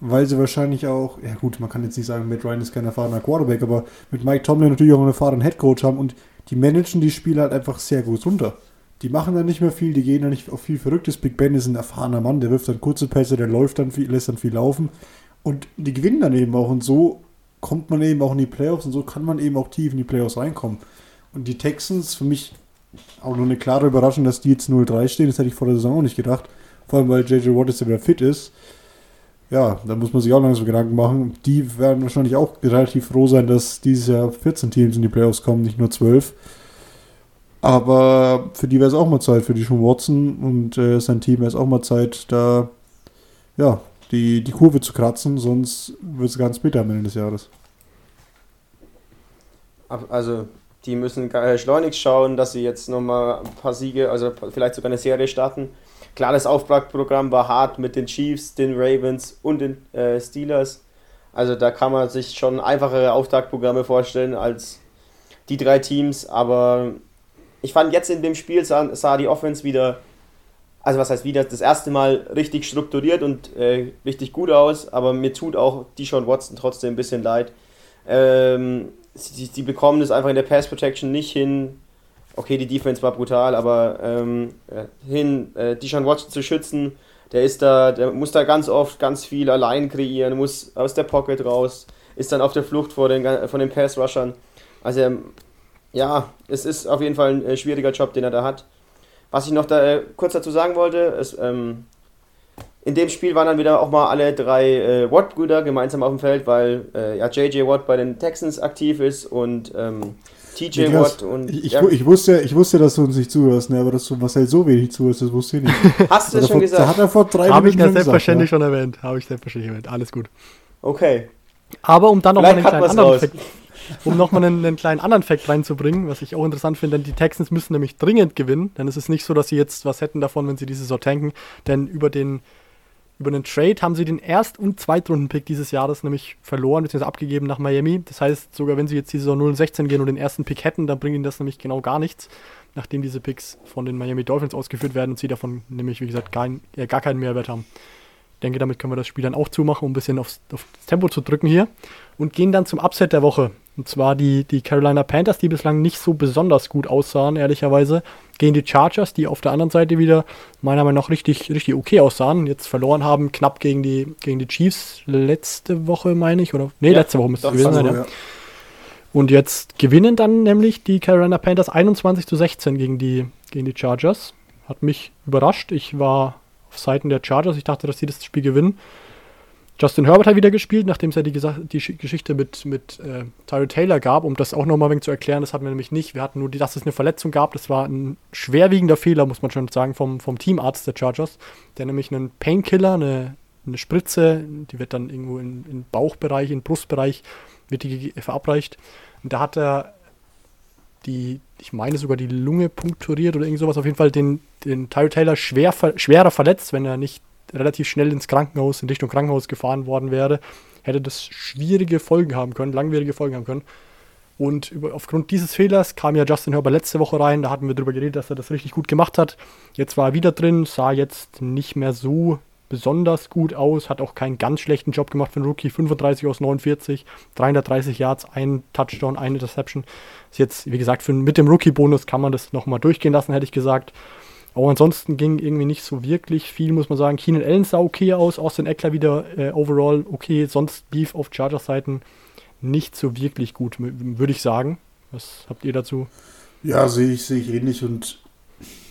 weil sie wahrscheinlich auch, ja gut, man kann jetzt nicht sagen, Matt Ryan ist kein erfahrener Quarterback, aber mit Mike Tomlin natürlich auch einen erfahrenen Headcoach haben und die managen die Spiele halt einfach sehr gut runter. Die machen dann nicht mehr viel, die gehen dann nicht auf viel Verrücktes. Big Ben ist ein erfahrener Mann, der wirft dann kurze Pässe, der läuft dann viel, lässt dann viel laufen und die gewinnen dann eben auch und so kommt man eben auch in die Playoffs und so kann man eben auch tief in die Playoffs reinkommen. Und die Texans, für mich auch nur eine klare Überraschung, dass die jetzt 0-3 stehen, das hätte ich vor der Saison auch nicht gedacht. Vor allem, weil JJ Watt jetzt wieder fit ist. Ja, da muss man sich auch langsam Gedanken machen. Die werden wahrscheinlich auch relativ froh sein, dass dieses Jahr 14 Teams in die Playoffs kommen, nicht nur 12. Aber für die wäre es auch mal Zeit, für die Sean Watson und äh, sein Team wäre es auch mal Zeit, da ja, die, die Kurve zu kratzen, sonst wird es ganz bitter am Ende des Jahres. Also die müssen schleunigst schauen, dass sie jetzt nochmal ein paar Siege, also vielleicht sogar eine Serie starten. Klar, das Auftragprogramm war hart mit den Chiefs, den Ravens und den äh, Steelers. Also da kann man sich schon einfachere Auftaktprogramme vorstellen als die drei Teams. Aber ich fand jetzt in dem Spiel sah, sah die Offense wieder, also was heißt wieder, das erste Mal richtig strukturiert und äh, richtig gut aus. Aber mir tut auch Deshaun Watson trotzdem ein bisschen leid. Ähm, sie, sie bekommen es einfach in der Pass Protection nicht hin. Okay, die Defense war brutal, aber ähm, äh, hin, äh, Deshaun Watson zu schützen, der ist da, der muss da ganz oft ganz viel allein kreieren, muss aus der Pocket raus, ist dann auf der Flucht vor den, von den Pass-Rushern. Also, ähm, ja, es ist auf jeden Fall ein äh, schwieriger Job, den er da hat. Was ich noch da äh, kurz dazu sagen wollte, ist, ähm, in dem Spiel waren dann wieder auch mal alle drei äh, Watt-Brüder gemeinsam auf dem Feld, weil äh, ja JJ Watt bei den Texans aktiv ist und ähm, TJ Watt und. Ich, ja. ich, wusste, ich wusste, dass du uns nicht zuhörst, ne, aber dass du Marcel so wenig zuhörst, das wusste ich nicht. Hast du das schon vor, gesagt? hat er vor drei Habe ich das selbstverständlich ja? schon erwähnt. Habe ich selbstverständlich erwähnt. Alles gut. Okay. Aber um dann noch Vielleicht mal einen kleinen anderen Fact, um nochmal einen, einen kleinen anderen Fact reinzubringen, was ich auch interessant finde, denn die Texans müssen nämlich dringend gewinnen, denn es ist nicht so, dass sie jetzt was hätten davon, wenn sie diese Saison tanken, denn über den über einen Trade haben sie den Erst- und Zweitrunden-Pick dieses Jahres nämlich verloren bzw. abgegeben nach Miami. Das heißt, sogar wenn sie jetzt die Saison 0-16 gehen und den ersten Pick hätten, dann bringt ihnen das nämlich genau gar nichts, nachdem diese Picks von den Miami Dolphins ausgeführt werden und sie davon nämlich, wie gesagt, gar, äh, gar keinen Mehrwert haben. Ich denke, damit können wir das Spiel dann auch zumachen, um ein bisschen aufs, aufs Tempo zu drücken hier. Und gehen dann zum Upset der Woche. Und zwar die, die Carolina Panthers, die bislang nicht so besonders gut aussahen, ehrlicherweise, gegen die Chargers, die auf der anderen Seite wieder meiner Meinung nach richtig, richtig okay aussahen. Jetzt verloren haben, knapp gegen die, gegen die Chiefs letzte Woche, meine ich. Oder? Nee, ja, letzte Woche müsste es gewesen sein, ja. ja. Und jetzt gewinnen dann nämlich die Carolina Panthers 21 zu 16 gegen die, gegen die Chargers. Hat mich überrascht. Ich war auf Seiten der Chargers. Ich dachte, dass sie das Spiel gewinnen. Justin Herbert hat wieder gespielt, nachdem es ja die, die Geschichte mit, mit äh, Tyrell Taylor gab, um das auch nochmal ein zu erklären, das hatten wir nämlich nicht. Wir hatten nur, dass es eine Verletzung gab. Das war ein schwerwiegender Fehler, muss man schon sagen, vom, vom Teamarzt der Chargers, der nämlich einen Painkiller, eine, eine Spritze, die wird dann irgendwo in, in Bauchbereich, in Brustbereich, wird die verabreicht. Und da hat er die, ich meine sogar die Lunge punkturiert oder irgend sowas, auf jeden Fall den, den Tyrell Taylor schwer, schwerer verletzt, wenn er nicht relativ schnell ins Krankenhaus, in Richtung Krankenhaus gefahren worden wäre, hätte das schwierige Folgen haben können, langwierige Folgen haben können. Und über, aufgrund dieses Fehlers kam ja Justin Herbert letzte Woche rein, da hatten wir darüber geredet, dass er das richtig gut gemacht hat. Jetzt war er wieder drin, sah jetzt nicht mehr so besonders gut aus, hat auch keinen ganz schlechten Job gemacht für einen Rookie, 35 aus 49, 330 Yards, ein Touchdown, eine Interception. Ist jetzt, wie gesagt, für, mit dem Rookie-Bonus kann man das nochmal durchgehen lassen, hätte ich gesagt. Aber ansonsten ging irgendwie nicht so wirklich viel, muss man sagen. Keenan Allen sah okay aus, Austin Eckler wieder äh, overall okay, sonst Beef auf Chargers-Seiten nicht so wirklich gut, würde ich sagen. Was habt ihr dazu? Ja, sehe ich, sehe ich ähnlich und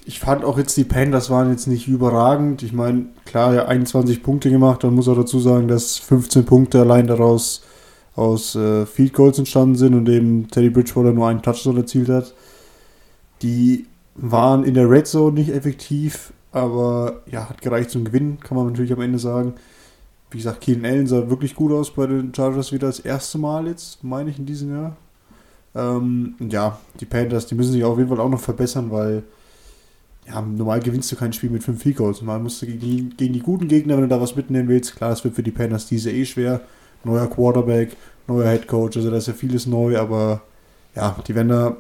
ich fand auch jetzt die Panthers waren jetzt nicht überragend. Ich meine, klar, ja 21 Punkte gemacht, dann muss auch dazu sagen, dass 15 Punkte allein daraus aus äh, Field Goals entstanden sind und eben Teddy Bridgewater nur einen Touchdown erzielt hat. Die waren in der Red Zone nicht effektiv, aber ja, hat gereicht zum Gewinnen, kann man natürlich am Ende sagen. Wie gesagt, Keenan Allen sah wirklich gut aus bei den Chargers wieder das erste Mal jetzt, meine ich, in diesem Jahr. Ähm, ja, die Panthers, die müssen sich auf jeden Fall auch noch verbessern, weil ja, normal gewinnst du kein Spiel mit 5 Field Goals. Normal musst du gegen die, gegen die guten Gegner, wenn du da was mitnehmen willst. Klar, es wird für die Panthers diese eh schwer. Neuer Quarterback, neuer Head Coach, also da ist ja vieles neu, aber ja, die werden da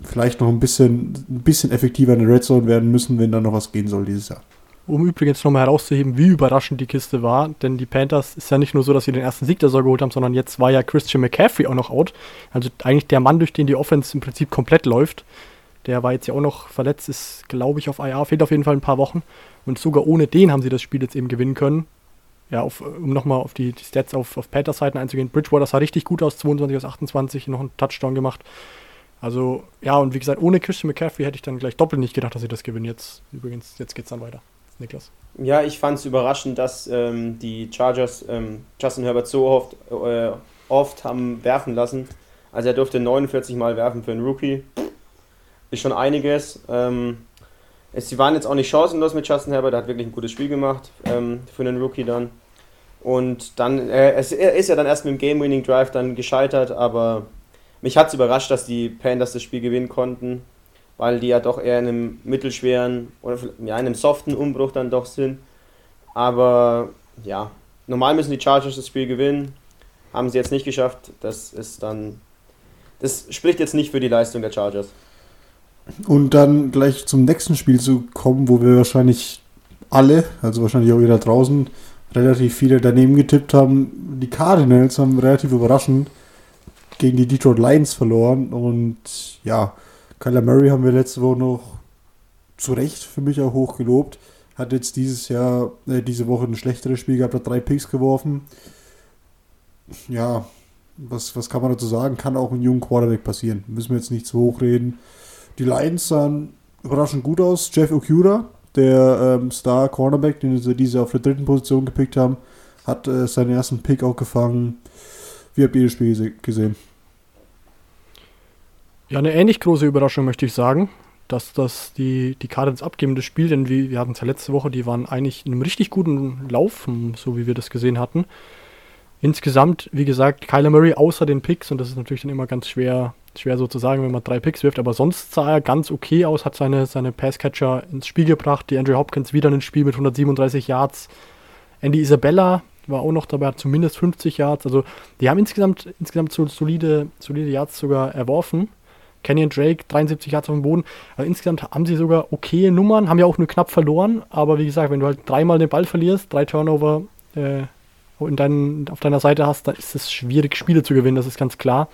vielleicht noch ein bisschen, ein bisschen effektiver in der Red Zone werden müssen, wenn da noch was gehen soll dieses Jahr. Um übrigens nochmal herauszuheben, wie überraschend die Kiste war, denn die Panthers ist ja nicht nur so, dass sie den ersten Sieg der Saison geholt haben, sondern jetzt war ja Christian McCaffrey auch noch out. Also eigentlich der Mann, durch den die Offense im Prinzip komplett läuft. Der war jetzt ja auch noch verletzt, ist glaube ich auf IR, fehlt auf jeden Fall ein paar Wochen. Und sogar ohne den haben sie das Spiel jetzt eben gewinnen können. Ja, auf, um nochmal auf die, die Stats auf, auf Panthers Seiten einzugehen. Bridgewater sah richtig gut aus, 22 aus 28, noch einen Touchdown gemacht. Also, ja, und wie gesagt, ohne Christian McCaffrey hätte ich dann gleich doppelt nicht gedacht, dass sie das gewinnen. Jetzt, übrigens, jetzt geht's dann weiter. Niklas. Ja, ich fand es überraschend, dass ähm, die Chargers ähm, Justin Herbert so oft, äh, oft haben werfen lassen. Also er durfte 49 Mal werfen für einen Rookie. Ist schon einiges. Ähm, es, sie waren jetzt auch nicht chancenlos mit Justin Herbert, er hat wirklich ein gutes Spiel gemacht ähm, für einen Rookie dann. Und dann, äh, es, er ist ja dann erst mit dem Game-Winning-Drive dann gescheitert, aber mich hat es überrascht, dass die Panthers das Spiel gewinnen konnten weil die ja doch eher in einem mittelschweren oder ja, in einem soften Umbruch dann doch sind. Aber ja, normal müssen die Chargers das Spiel gewinnen. Haben sie jetzt nicht geschafft. Das ist dann. Das spricht jetzt nicht für die Leistung der Chargers. Und dann gleich zum nächsten Spiel zu kommen, wo wir wahrscheinlich alle, also wahrscheinlich auch wieder draußen, relativ viele daneben getippt haben. Die Cardinals haben relativ überraschend gegen die Detroit Lions verloren und ja, Kyler Murray haben wir letzte Woche noch zu Recht für mich auch hoch gelobt. Hat jetzt dieses Jahr, äh, diese Woche ein schlechteres Spiel gehabt, hat drei Picks geworfen. Ja, was, was kann man dazu sagen? Kann auch ein jungen Quarterback passieren. Müssen wir jetzt nicht zu hoch reden. Die Lions sahen überraschend gut aus. Jeff Okura, der ähm, Star Cornerback, den sie diese auf der dritten Position gepickt haben, hat äh, seinen ersten Pick auch gefangen. Wie habt ihr das Spiel gesehen? Ja, eine ähnlich große Überraschung möchte ich sagen, dass das die, die Cardinals abgeben, das Spiel, denn wir, wir hatten es ja letzte Woche, die waren eigentlich in einem richtig guten Lauf, so wie wir das gesehen hatten. Insgesamt, wie gesagt, Kyler Murray außer den Picks, und das ist natürlich dann immer ganz schwer, schwer so zu sagen, wenn man drei Picks wirft, aber sonst sah er ganz okay aus, hat seine, seine Passcatcher ins Spiel gebracht, die Andrew Hopkins wieder ins Spiel mit 137 Yards. Andy Isabella war auch noch dabei, hat zumindest 50 Yards. Also die haben insgesamt, insgesamt so solide, solide Yards sogar erworfen. Kenyon Drake, 73 Yards auf dem Boden. Also insgesamt haben sie sogar okay Nummern, haben ja auch nur knapp verloren. Aber wie gesagt, wenn du halt dreimal den Ball verlierst, drei Turnover äh, in dein, auf deiner Seite hast, dann ist es schwierig, Spiele zu gewinnen, das ist ganz klar.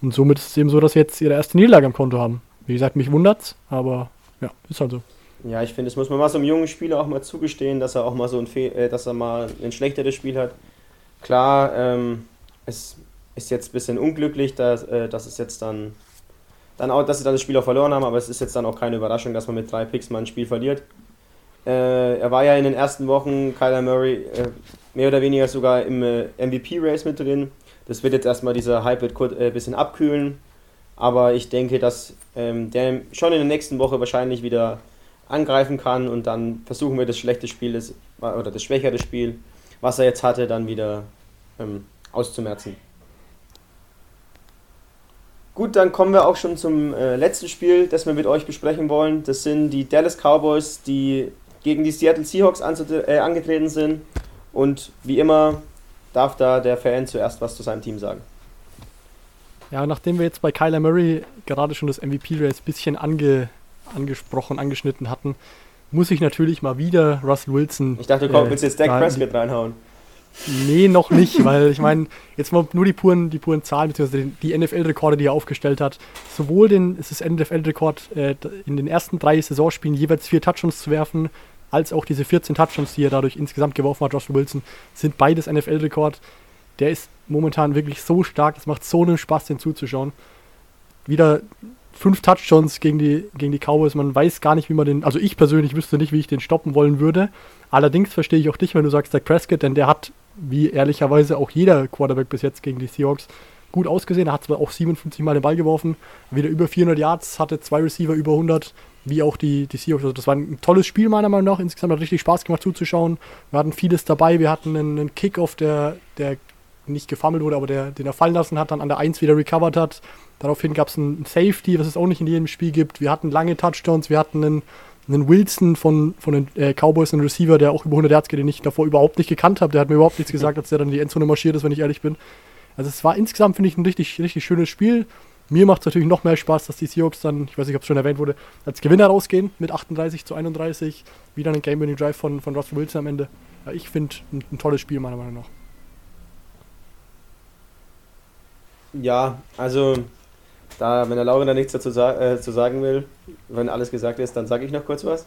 Und somit ist es eben so, dass sie jetzt ihre erste Niederlage am Konto haben. Wie gesagt, mich wundert's, aber ja, ist halt so. Ja, ich finde, es muss man mal so einem jungen Spieler auch mal zugestehen, dass er auch mal so ein, Fe äh, dass er mal ein schlechteres Spiel hat. Klar, ähm, es ist jetzt ein bisschen unglücklich, dass, äh, dass es jetzt dann dann auch, dass sie dann das Spiel auch verloren haben, aber es ist jetzt dann auch keine Überraschung, dass man mit drei Picks mal ein Spiel verliert. Äh, er war ja in den ersten Wochen, Kyler Murray, äh, mehr oder weniger sogar im äh, MVP-Race mit drin. Das wird jetzt erstmal dieser Hype kurz, ein äh, bisschen abkühlen. Aber ich denke, dass ähm, der schon in der nächsten Woche wahrscheinlich wieder angreifen kann und dann versuchen wir das schlechte Spiel das, oder das schwächere Spiel, was er jetzt hatte, dann wieder ähm, auszumerzen. Gut, dann kommen wir auch schon zum äh, letzten Spiel, das wir mit euch besprechen wollen. Das sind die Dallas Cowboys, die gegen die Seattle Seahawks äh, angetreten sind. Und wie immer darf da der Fan zuerst was zu seinem Team sagen. Ja, nachdem wir jetzt bei Kyler Murray gerade schon das MVP-Race ein bisschen ange, angesprochen, angeschnitten hatten, muss ich natürlich mal wieder Russell Wilson. Ich dachte, du äh, willst jetzt Dak Prescott reinhauen. Nee, noch nicht, weil ich meine, jetzt mal nur die puren, die puren Zahlen, beziehungsweise die NFL-Rekorde, die er aufgestellt hat. Sowohl den, es ist NFL-Rekord, äh, in den ersten drei Saisonspielen jeweils vier Touchdowns zu werfen, als auch diese 14 Touchdowns, die er dadurch insgesamt geworfen hat, Joshua Wilson, sind beides NFL-Rekord. Der ist momentan wirklich so stark, es macht so einen Spaß, den zuzuschauen. Wieder fünf Touchdowns gegen die, gegen die Cowboys. Man weiß gar nicht, wie man den. Also ich persönlich wüsste nicht, wie ich den stoppen wollen würde. Allerdings verstehe ich auch dich, wenn du sagst, der Prescott, denn der hat wie ehrlicherweise auch jeder Quarterback bis jetzt gegen die Seahawks, gut ausgesehen. Er hat zwar auch 57 Mal den Ball geworfen, wieder über 400 Yards, hatte zwei Receiver über 100, wie auch die, die Seahawks. Also das war ein tolles Spiel meiner Meinung nach. Insgesamt hat richtig Spaß gemacht zuzuschauen. Wir hatten vieles dabei. Wir hatten einen, einen Kickoff, der, der nicht gefummelt wurde, aber der, den er fallen lassen hat, dann an der 1 wieder recovered hat. Daraufhin gab es ein Safety, was es auch nicht in jedem Spiel gibt. Wir hatten lange Touchdowns, wir hatten einen, einen Wilson von, von den äh, Cowboys, einen Receiver, der auch über 100 Yards geht, den ich davor überhaupt nicht gekannt habe. Der hat mir überhaupt nichts gesagt, als der dann in die Endzone marschiert ist, wenn ich ehrlich bin. Also es war insgesamt, finde ich, ein richtig, richtig schönes Spiel. Mir macht es natürlich noch mehr Spaß, dass die Seahawks dann, ich weiß nicht, ob es schon erwähnt wurde, als Gewinner rausgehen mit 38 zu 31. Wieder ein Game-Winning-Drive von, von Russell Wilson am Ende. Ja, ich finde ein, ein tolles Spiel, meiner Meinung nach. Ja, also da, wenn der Lauren da nichts dazu äh, zu sagen will, wenn alles gesagt ist, dann sage ich noch kurz was.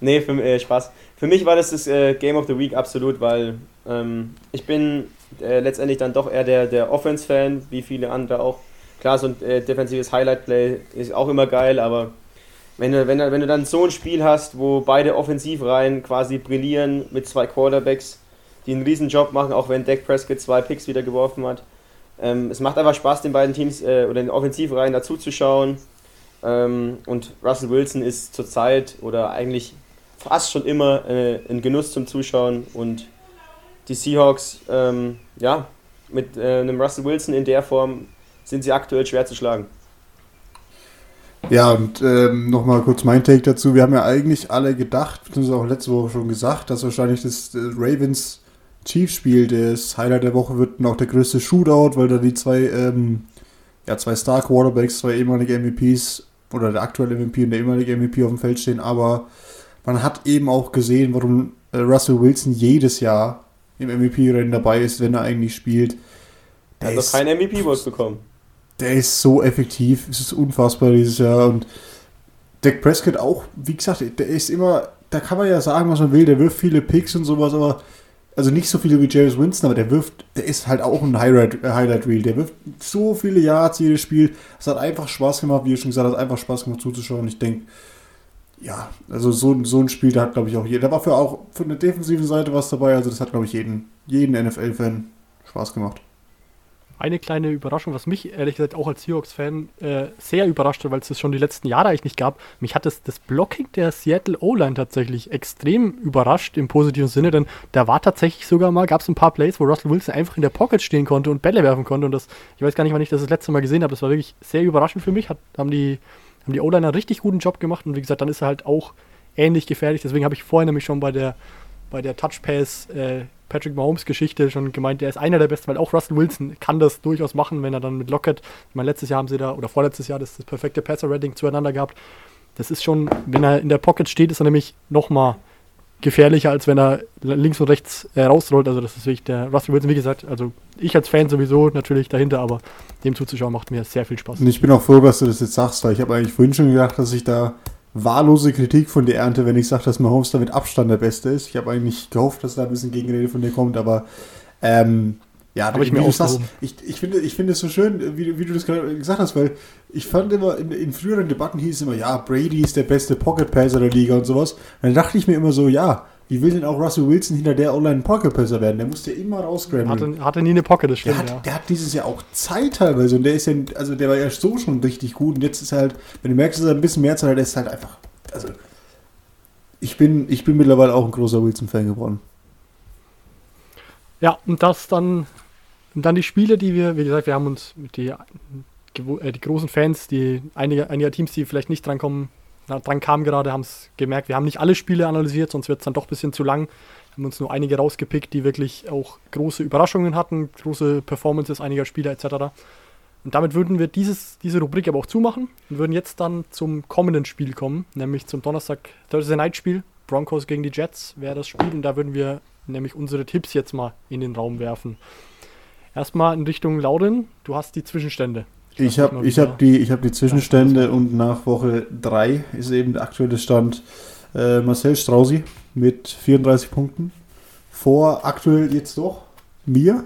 Nee, für, äh, Spaß. Für mich war das das äh, Game of the Week absolut, weil ähm, ich bin äh, letztendlich dann doch eher der, der Offense-Fan, wie viele andere auch. Klar, so ein äh, defensives Highlight-Play ist auch immer geil, aber wenn du, wenn, wenn du dann so ein Spiel hast, wo beide Offensivreihen quasi brillieren mit zwei Quarterbacks, die einen riesen Job machen, auch wenn Dak Prescott zwei Picks wieder geworfen hat, ähm, es macht einfach Spaß, den beiden Teams äh, oder den Offensivreihen dazuzuschauen. Ähm, und Russell Wilson ist zurzeit oder eigentlich fast schon immer äh, ein Genuss zum Zuschauen. Und die Seahawks, ähm, ja, mit äh, einem Russell Wilson in der Form sind sie aktuell schwer zu schlagen. Ja, und ähm, nochmal kurz mein Take dazu. Wir haben ja eigentlich alle gedacht, beziehungsweise auch letzte Woche schon gesagt, dass wahrscheinlich das äh, Ravens Chiefs-Spiel das Highlight der Woche wird auch der größte Shootout, weil da die zwei, ähm, ja, zwei Star Quarterbacks, zwei ehemalige MVPs oder der aktuelle MVP und der ehemalige MVP auf dem Feld stehen, aber man hat eben auch gesehen, warum äh, Russell Wilson jedes Jahr im MVP-Rennen dabei ist, wenn er eigentlich spielt. Der hat noch keinen MVP-Vote bekommen. Der ist so effektiv, es ist unfassbar dieses Jahr und Dak Prescott auch, wie gesagt, der ist immer, da kann man ja sagen, was man will, der wirft viele Picks und sowas, aber also nicht so viele wie James Winston, aber der wirft, der ist halt auch ein Highlight, äh, Highlight Reel. Der wirft so viele Yards jedes Spiel. Es hat einfach Spaß gemacht, wie ihr schon gesagt habt, einfach Spaß gemacht zuzuschauen. Ich denke, ja, also so, so ein Spiel, da hat, glaube ich, auch jeder. Da war für auch von der defensiven Seite was dabei. Also das hat, glaube ich, jeden, jeden NFL-Fan Spaß gemacht eine kleine Überraschung, was mich ehrlich gesagt auch als Seahawks-Fan äh, sehr überrascht hat, weil es das schon die letzten Jahre eigentlich nicht gab. Mich hat das, das Blocking der Seattle O-Line tatsächlich extrem überrascht im positiven Sinne, denn da war tatsächlich sogar mal, gab es ein paar Plays, wo Russell Wilson einfach in der Pocket stehen konnte und Bälle werfen konnte und das, ich weiß gar nicht, wann ich das das letzte Mal gesehen habe, das war wirklich sehr überraschend für mich, hat, haben die, haben die O-Line einen richtig guten Job gemacht und wie gesagt, dann ist er halt auch ähnlich gefährlich, deswegen habe ich vorhin nämlich schon bei der, bei der Touch Pass äh, Patrick Mahomes Geschichte schon gemeint, der ist einer der besten, weil auch Russell Wilson kann das durchaus machen, wenn er dann mit Lockett, ich meine, letztes Jahr haben sie da, oder vorletztes Jahr, das, das perfekte Passer-Rating zueinander gehabt. Das ist schon, wenn er in der Pocket steht, ist er nämlich nochmal gefährlicher, als wenn er links und rechts äh, rausrollt. Also das ist wirklich der Russell Wilson, wie gesagt, also ich als Fan sowieso natürlich dahinter, aber dem zuzuschauen macht mir sehr viel Spaß. Und ich bin auch froh, dass du das jetzt sagst, weil ich habe eigentlich vorhin schon gedacht, dass ich da wahllose Kritik von dir ernte, wenn ich sage, dass Mahomes da mit Abstand der Beste ist. Ich habe eigentlich gehofft, dass da ein bisschen Gegenrede von dir kommt, aber ähm, ja, aber ich, mir auch sagst, ich, ich, finde, ich finde es so schön, wie, wie du das gerade gesagt hast, weil ich fand immer, in, in früheren Debatten hieß es immer, ja, Brady ist der beste Pocket Passer der Liga und sowas. Und dann dachte ich mir immer so, ja, wie will denn auch Russell Wilson hinter der Online Pocket Passer werden? Der musste immer rausgraben. Hatte, hatte nie eine Pocket, das stimmt. Der hat, ja. der hat dieses Jahr auch Zeit teilweise und der ist ja, also der war ja so schon richtig gut und jetzt ist halt, wenn du merkst, dass er ein bisschen mehr Zeit hat, der ist halt einfach, also ich bin, ich bin mittlerweile auch ein großer Wilson-Fan geworden. Ja, und das dann, und dann die Spiele, die wir, wie gesagt, wir haben uns mit die, äh, die großen Fans, die einige, einige Teams, die vielleicht nicht drankommen, dran kamen gerade, haben es gemerkt, wir haben nicht alle Spiele analysiert, sonst wird es dann doch ein bisschen zu lang. Wir haben uns nur einige rausgepickt, die wirklich auch große Überraschungen hatten, große Performances einiger Spieler etc. Und damit würden wir dieses, diese Rubrik aber auch zumachen und würden jetzt dann zum kommenden Spiel kommen, nämlich zum Donnerstag Thursday Night Spiel. Broncos gegen die Jets wäre das Spiel und da würden wir nämlich unsere Tipps jetzt mal in den Raum werfen. Erstmal in Richtung Lauren, du hast die Zwischenstände. Ich habe ich hab die, hab die Zwischenstände und nach Woche 3 ist eben der aktuelle Stand äh, Marcel Strausi mit 34 Punkten. Vor aktuell jetzt doch mir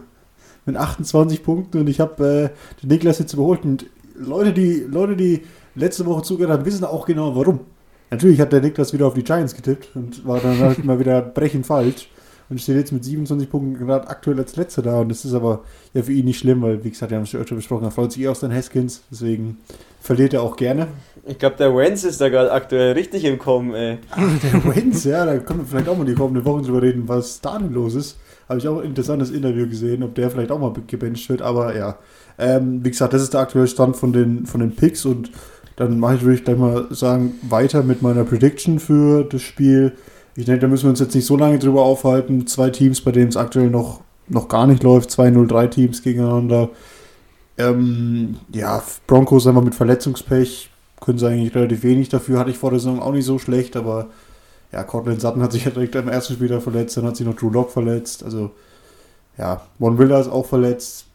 mit 28 Punkten und ich habe äh, den Niklas jetzt überholt. Und Leute, die, Leute, die letzte Woche zugehört haben, wissen auch genau warum. Natürlich hat der Niklas wieder auf die Giants getippt und war dann halt mal wieder brechend falsch. Und steht jetzt mit 27 Punkten gerade aktuell als Letzter da. Und das ist aber ja für ihn nicht schlimm, weil, wie gesagt, wir haben es schon öfter besprochen, er freut sich eh aus den Haskins, deswegen verliert er auch gerne. Ich glaube, der Wenz ist da gerade aktuell richtig im Kommen, ey. der Wenz, ja, da können wir vielleicht auch mal die kommenden Wochen drüber reden, was da denn los ist. Habe ich auch ein interessantes Interview gesehen, ob der vielleicht auch mal gebencht wird, aber ja. Ähm, wie gesagt, das ist der aktuelle Stand von den, von den Picks und dann mache ich, würde ich gleich mal sagen, weiter mit meiner Prediction für das Spiel. Ich denke, da müssen wir uns jetzt nicht so lange drüber aufhalten. Zwei Teams, bei denen es aktuell noch, noch gar nicht läuft, zwei 0-3 Teams gegeneinander. Ähm, ja, Broncos einfach mit Verletzungspech können sie eigentlich relativ wenig dafür. Hatte ich vor der Saison auch nicht so schlecht, aber ja, Cortland Sutton hat sich ja direkt am ersten Spieler verletzt, dann hat sich noch Drew Lock verletzt. Also ja, Von Willer ist auch verletzt.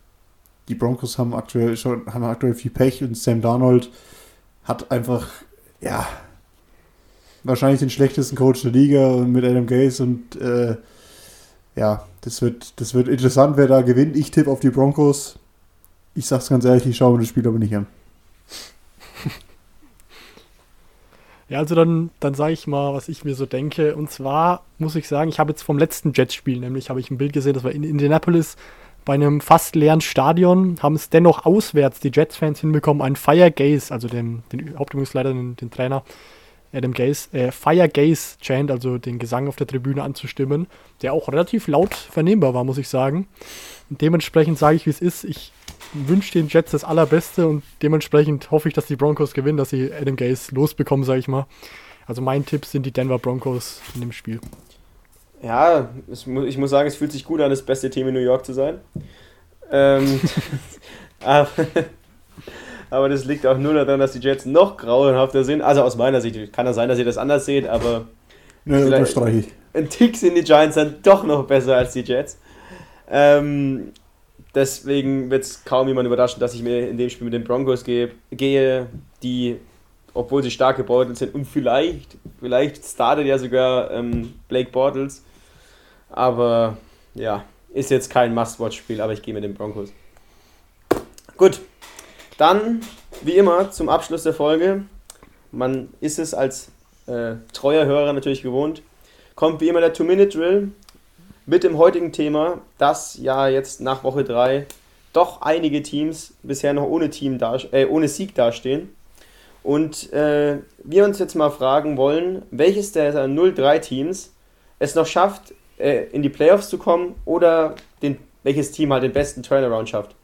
Die Broncos haben aktuell schon haben aktuell viel Pech und Sam Darnold hat einfach ja wahrscheinlich den schlechtesten Coach der Liga und mit Adam Gaze und äh, ja, das wird, das wird interessant, wer da gewinnt. Ich tippe auf die Broncos. Ich sag's ganz ehrlich, ich schaue mir das Spiel aber nicht an. Ja, also dann, dann sage ich mal, was ich mir so denke. Und zwar muss ich sagen, ich habe jetzt vom letzten Jets-Spiel, nämlich habe ich ein Bild gesehen, das war in Indianapolis bei einem fast leeren Stadion, haben es dennoch auswärts die Jets-Fans hinbekommen, einen Fire Gaze, also den, den Hauptübungsleiter, den, den Trainer, Adam Gaze, äh, Fire Gaze Chant, also den Gesang auf der Tribüne anzustimmen, der auch relativ laut vernehmbar war, muss ich sagen. Und dementsprechend sage ich, wie es ist. Ich wünsche den Jets das Allerbeste und dementsprechend hoffe ich, dass die Broncos gewinnen, dass sie Adam Gaze losbekommen, sage ich mal. Also mein Tipp sind die Denver Broncos in dem Spiel. Ja, ich muss sagen, es fühlt sich gut an, das beste Team in New York zu sein. Ähm, aber, aber, das liegt auch nur daran, dass die Jets noch grauenhafter sind. Also aus meiner Sicht, kann ja sein, dass ihr das anders seht, aber ja, unterstreiche ich. ein Tick sind die Giants dann doch noch besser als die Jets. Ähm, Deswegen wird es kaum jemand überraschen, dass ich mir in dem Spiel mit den Broncos gehe, gehe die, obwohl sie stark gebeutelt sind, und vielleicht, vielleicht startet ja sogar ähm, Blake Bortles. Aber ja, ist jetzt kein Must-Watch-Spiel, aber ich gehe mit den Broncos. Gut, dann wie immer zum Abschluss der Folge. Man ist es als äh, treuer Hörer natürlich gewohnt. Kommt wie immer der Two-Minute-Drill mit dem heutigen Thema, dass ja jetzt nach Woche 3 doch einige Teams bisher noch ohne, Team da, äh, ohne Sieg dastehen. Und äh, wir uns jetzt mal fragen wollen, welches der 0-3 Teams es noch schafft, äh, in die Playoffs zu kommen oder den, welches Team halt den besten Turnaround schafft.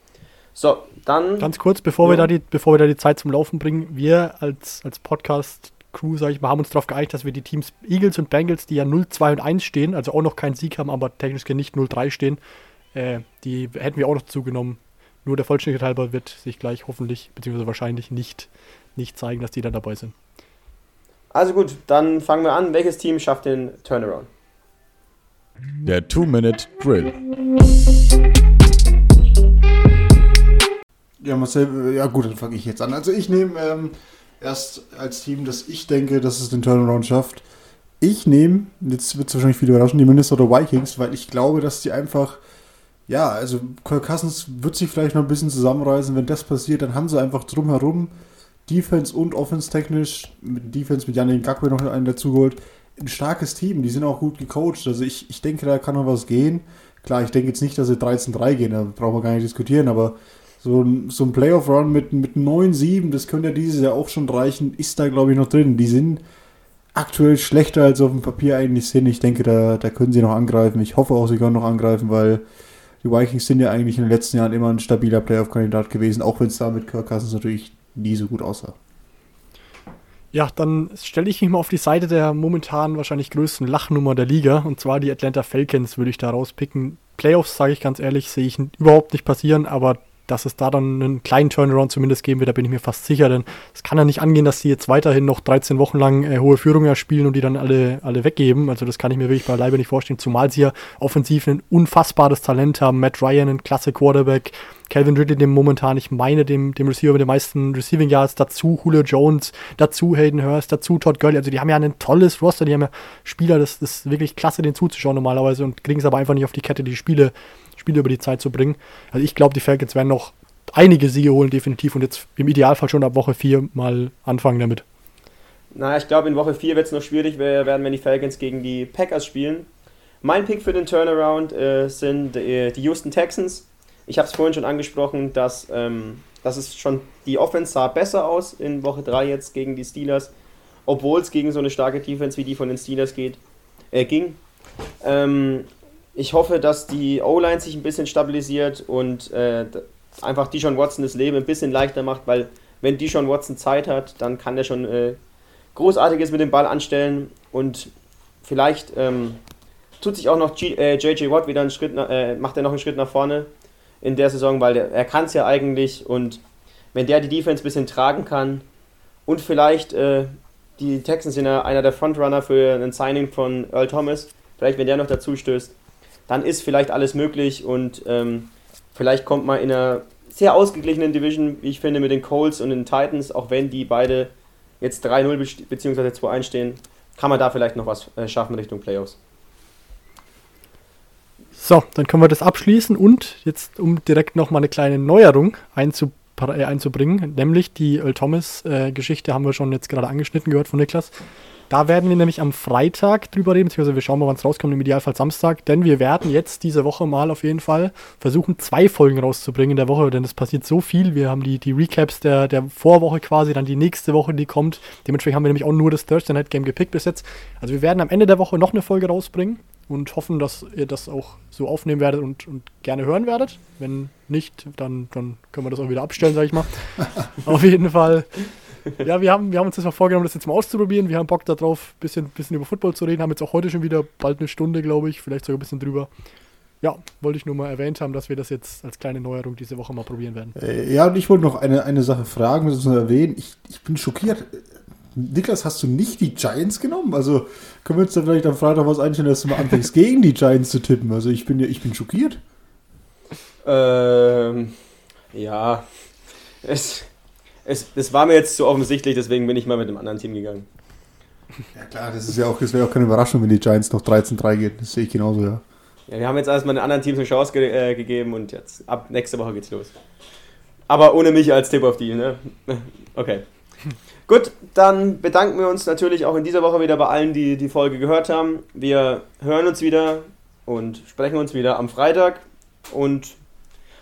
So, dann. Ganz kurz, bevor, ja. wir, da die, bevor wir da die Zeit zum Laufen bringen, wir als, als Podcast Crew, sage ich mal, haben uns darauf geeinigt, dass wir die Teams Eagles und Bengals, die ja 0, 2 und 1 stehen, also auch noch keinen Sieg haben, aber technisch nicht 0, 3 stehen, äh, die hätten wir auch noch zugenommen. Nur der Vollständigkeit halber wird sich gleich hoffentlich, beziehungsweise wahrscheinlich nicht, nicht zeigen, dass die da dabei sind. Also gut, dann fangen wir an. Welches Team schafft den Turnaround? Der Two-Minute-Drill. Ja, Marcel, ja gut, dann fange ich jetzt an. Also ich nehme ähm, erst als Team, das ich denke, dass es den Turnaround schafft. Ich nehme, jetzt wird es wahrscheinlich viele überraschen, die Minnesota Vikings, weil ich glaube, dass die einfach, ja, also Kirk Cousins wird sich vielleicht noch ein bisschen zusammenreißen. Wenn das passiert, dann haben sie einfach drumherum, Defense und Offense technisch, mit Defense mit Janik Gakwe noch einen dazugeholt, ein starkes Team. Die sind auch gut gecoacht. Also ich, ich denke, da kann noch was gehen. Klar, ich denke jetzt nicht, dass sie 13-3 gehen, da brauchen wir gar nicht diskutieren, aber so ein, so ein Playoff-Run mit, mit 9-7, das könnte ja dieses Jahr auch schon reichen, ist da, glaube ich, noch drin. Die sind aktuell schlechter als auf dem Papier eigentlich sind. Ich denke, da, da können sie noch angreifen. Ich hoffe auch, sie können noch angreifen, weil die Vikings sind ja eigentlich in den letzten Jahren immer ein stabiler Playoff-Kandidat gewesen, auch wenn es da mit Kirk Cousins natürlich nie so gut aussah. Ja, dann stelle ich mich mal auf die Seite der momentan wahrscheinlich größten Lachnummer der Liga, und zwar die Atlanta Falcons würde ich da rauspicken. Playoffs, sage ich ganz ehrlich, sehe ich überhaupt nicht passieren, aber dass es da dann einen kleinen Turnaround zumindest geben wird, da bin ich mir fast sicher, denn es kann ja nicht angehen, dass sie jetzt weiterhin noch 13 Wochen lang äh, hohe Führung erspielen und die dann alle, alle weggeben. Also das kann ich mir wirklich beileibe nicht vorstellen, zumal sie ja offensiv ein unfassbares Talent haben. Matt Ryan, ein klasse Quarterback, Calvin Ridley, dem momentan, ich meine, dem, dem Receiver mit den meisten Receiving Yards, dazu Julio Jones, dazu Hayden Hurst, dazu Todd Gurley. Also die haben ja ein tolles Roster, die haben ja Spieler, das, das ist wirklich klasse, den zuzuschauen normalerweise und kriegen es aber einfach nicht auf die Kette, die Spiele Spiele über die Zeit zu bringen. Also ich glaube, die Falcons werden noch einige Siege holen, definitiv. Und jetzt im Idealfall schon ab Woche 4 mal anfangen damit. Na, ich glaube, in Woche 4 wird es noch schwierig werden, wenn die Falcons gegen die Packers spielen. Mein Pick für den Turnaround äh, sind äh, die Houston Texans. Ich habe es vorhin schon angesprochen, dass, ähm, dass es schon die Offense sah besser aus in Woche 3 jetzt gegen die Steelers, obwohl es gegen so eine starke Defense wie die von den Steelers geht, äh, ging. Ähm, ich hoffe, dass die O-Line sich ein bisschen stabilisiert und äh, einfach Deshaun Watson das Leben ein bisschen leichter macht, weil wenn Deshaun Watson Zeit hat, dann kann der schon äh, Großartiges mit dem Ball anstellen und vielleicht ähm, tut sich auch noch G äh, JJ Watt wieder einen Schritt, nach, äh, macht er noch einen Schritt nach vorne in der Saison, weil der, er kann es ja eigentlich und wenn der die Defense ein bisschen tragen kann und vielleicht äh, die Texans sind ja einer der Frontrunner für ein Signing von Earl Thomas, vielleicht wenn der noch dazu stößt, dann ist vielleicht alles möglich und ähm, vielleicht kommt man in einer sehr ausgeglichenen Division, wie ich finde, mit den Colts und den Titans, auch wenn die beide jetzt 3-0 bzw. 2-1 stehen, kann man da vielleicht noch was äh, schaffen Richtung Playoffs. So, dann können wir das abschließen und jetzt, um direkt nochmal eine kleine Neuerung einzu, äh, einzubringen, nämlich die Earl Thomas-Geschichte äh, haben wir schon jetzt gerade angeschnitten gehört von Niklas. Da werden wir nämlich am Freitag drüber reden, beziehungsweise wir schauen mal, wann es rauskommt, im Idealfall Samstag, denn wir werden jetzt diese Woche mal auf jeden Fall versuchen, zwei Folgen rauszubringen in der Woche, denn es passiert so viel. Wir haben die, die Recaps der, der Vorwoche quasi, dann die nächste Woche, die kommt. Dementsprechend haben wir nämlich auch nur das Thursday Night Game gepickt bis jetzt. Also wir werden am Ende der Woche noch eine Folge rausbringen und hoffen, dass ihr das auch so aufnehmen werdet und, und gerne hören werdet. Wenn nicht, dann, dann können wir das auch wieder abstellen, sag ich mal. Auf jeden Fall. Ja, wir haben, wir haben uns das mal vorgenommen, das jetzt mal auszuprobieren. Wir haben Bock darauf, ein bisschen, bisschen über Football zu reden. Haben jetzt auch heute schon wieder bald eine Stunde, glaube ich, vielleicht sogar ein bisschen drüber. Ja, wollte ich nur mal erwähnt haben, dass wir das jetzt als kleine Neuerung diese Woche mal probieren werden. Äh, ja, und ich wollte noch eine, eine Sache fragen, das erwähnen. Ich, ich bin schockiert. Niklas, hast du nicht die Giants genommen? Also können wir uns dann vielleicht am Freitag was einstellen, dass du mal anfängst, gegen die Giants zu tippen? Also ich bin ja, ich bin schockiert. Ähm, ja. Es, es, das war mir jetzt zu offensichtlich, deswegen bin ich mal mit einem anderen Team gegangen. Ja klar, das ist ja auch, das wäre auch keine Überraschung, wenn die Giants noch 13-3 gehen. Das sehe ich genauso, ja. Ja, wir haben jetzt erstmal den anderen Teams eine Chance ge äh, gegeben und jetzt ab nächste Woche geht's los. Aber ohne mich als Tipp auf die, ne? Okay. Gut, dann bedanken wir uns natürlich auch in dieser Woche wieder bei allen, die die Folge gehört haben. Wir hören uns wieder und sprechen uns wieder am Freitag. Und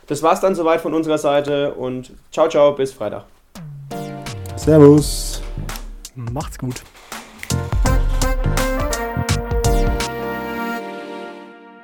das war's dann soweit von unserer Seite und ciao, ciao, bis Freitag. Servus. Macht's gut.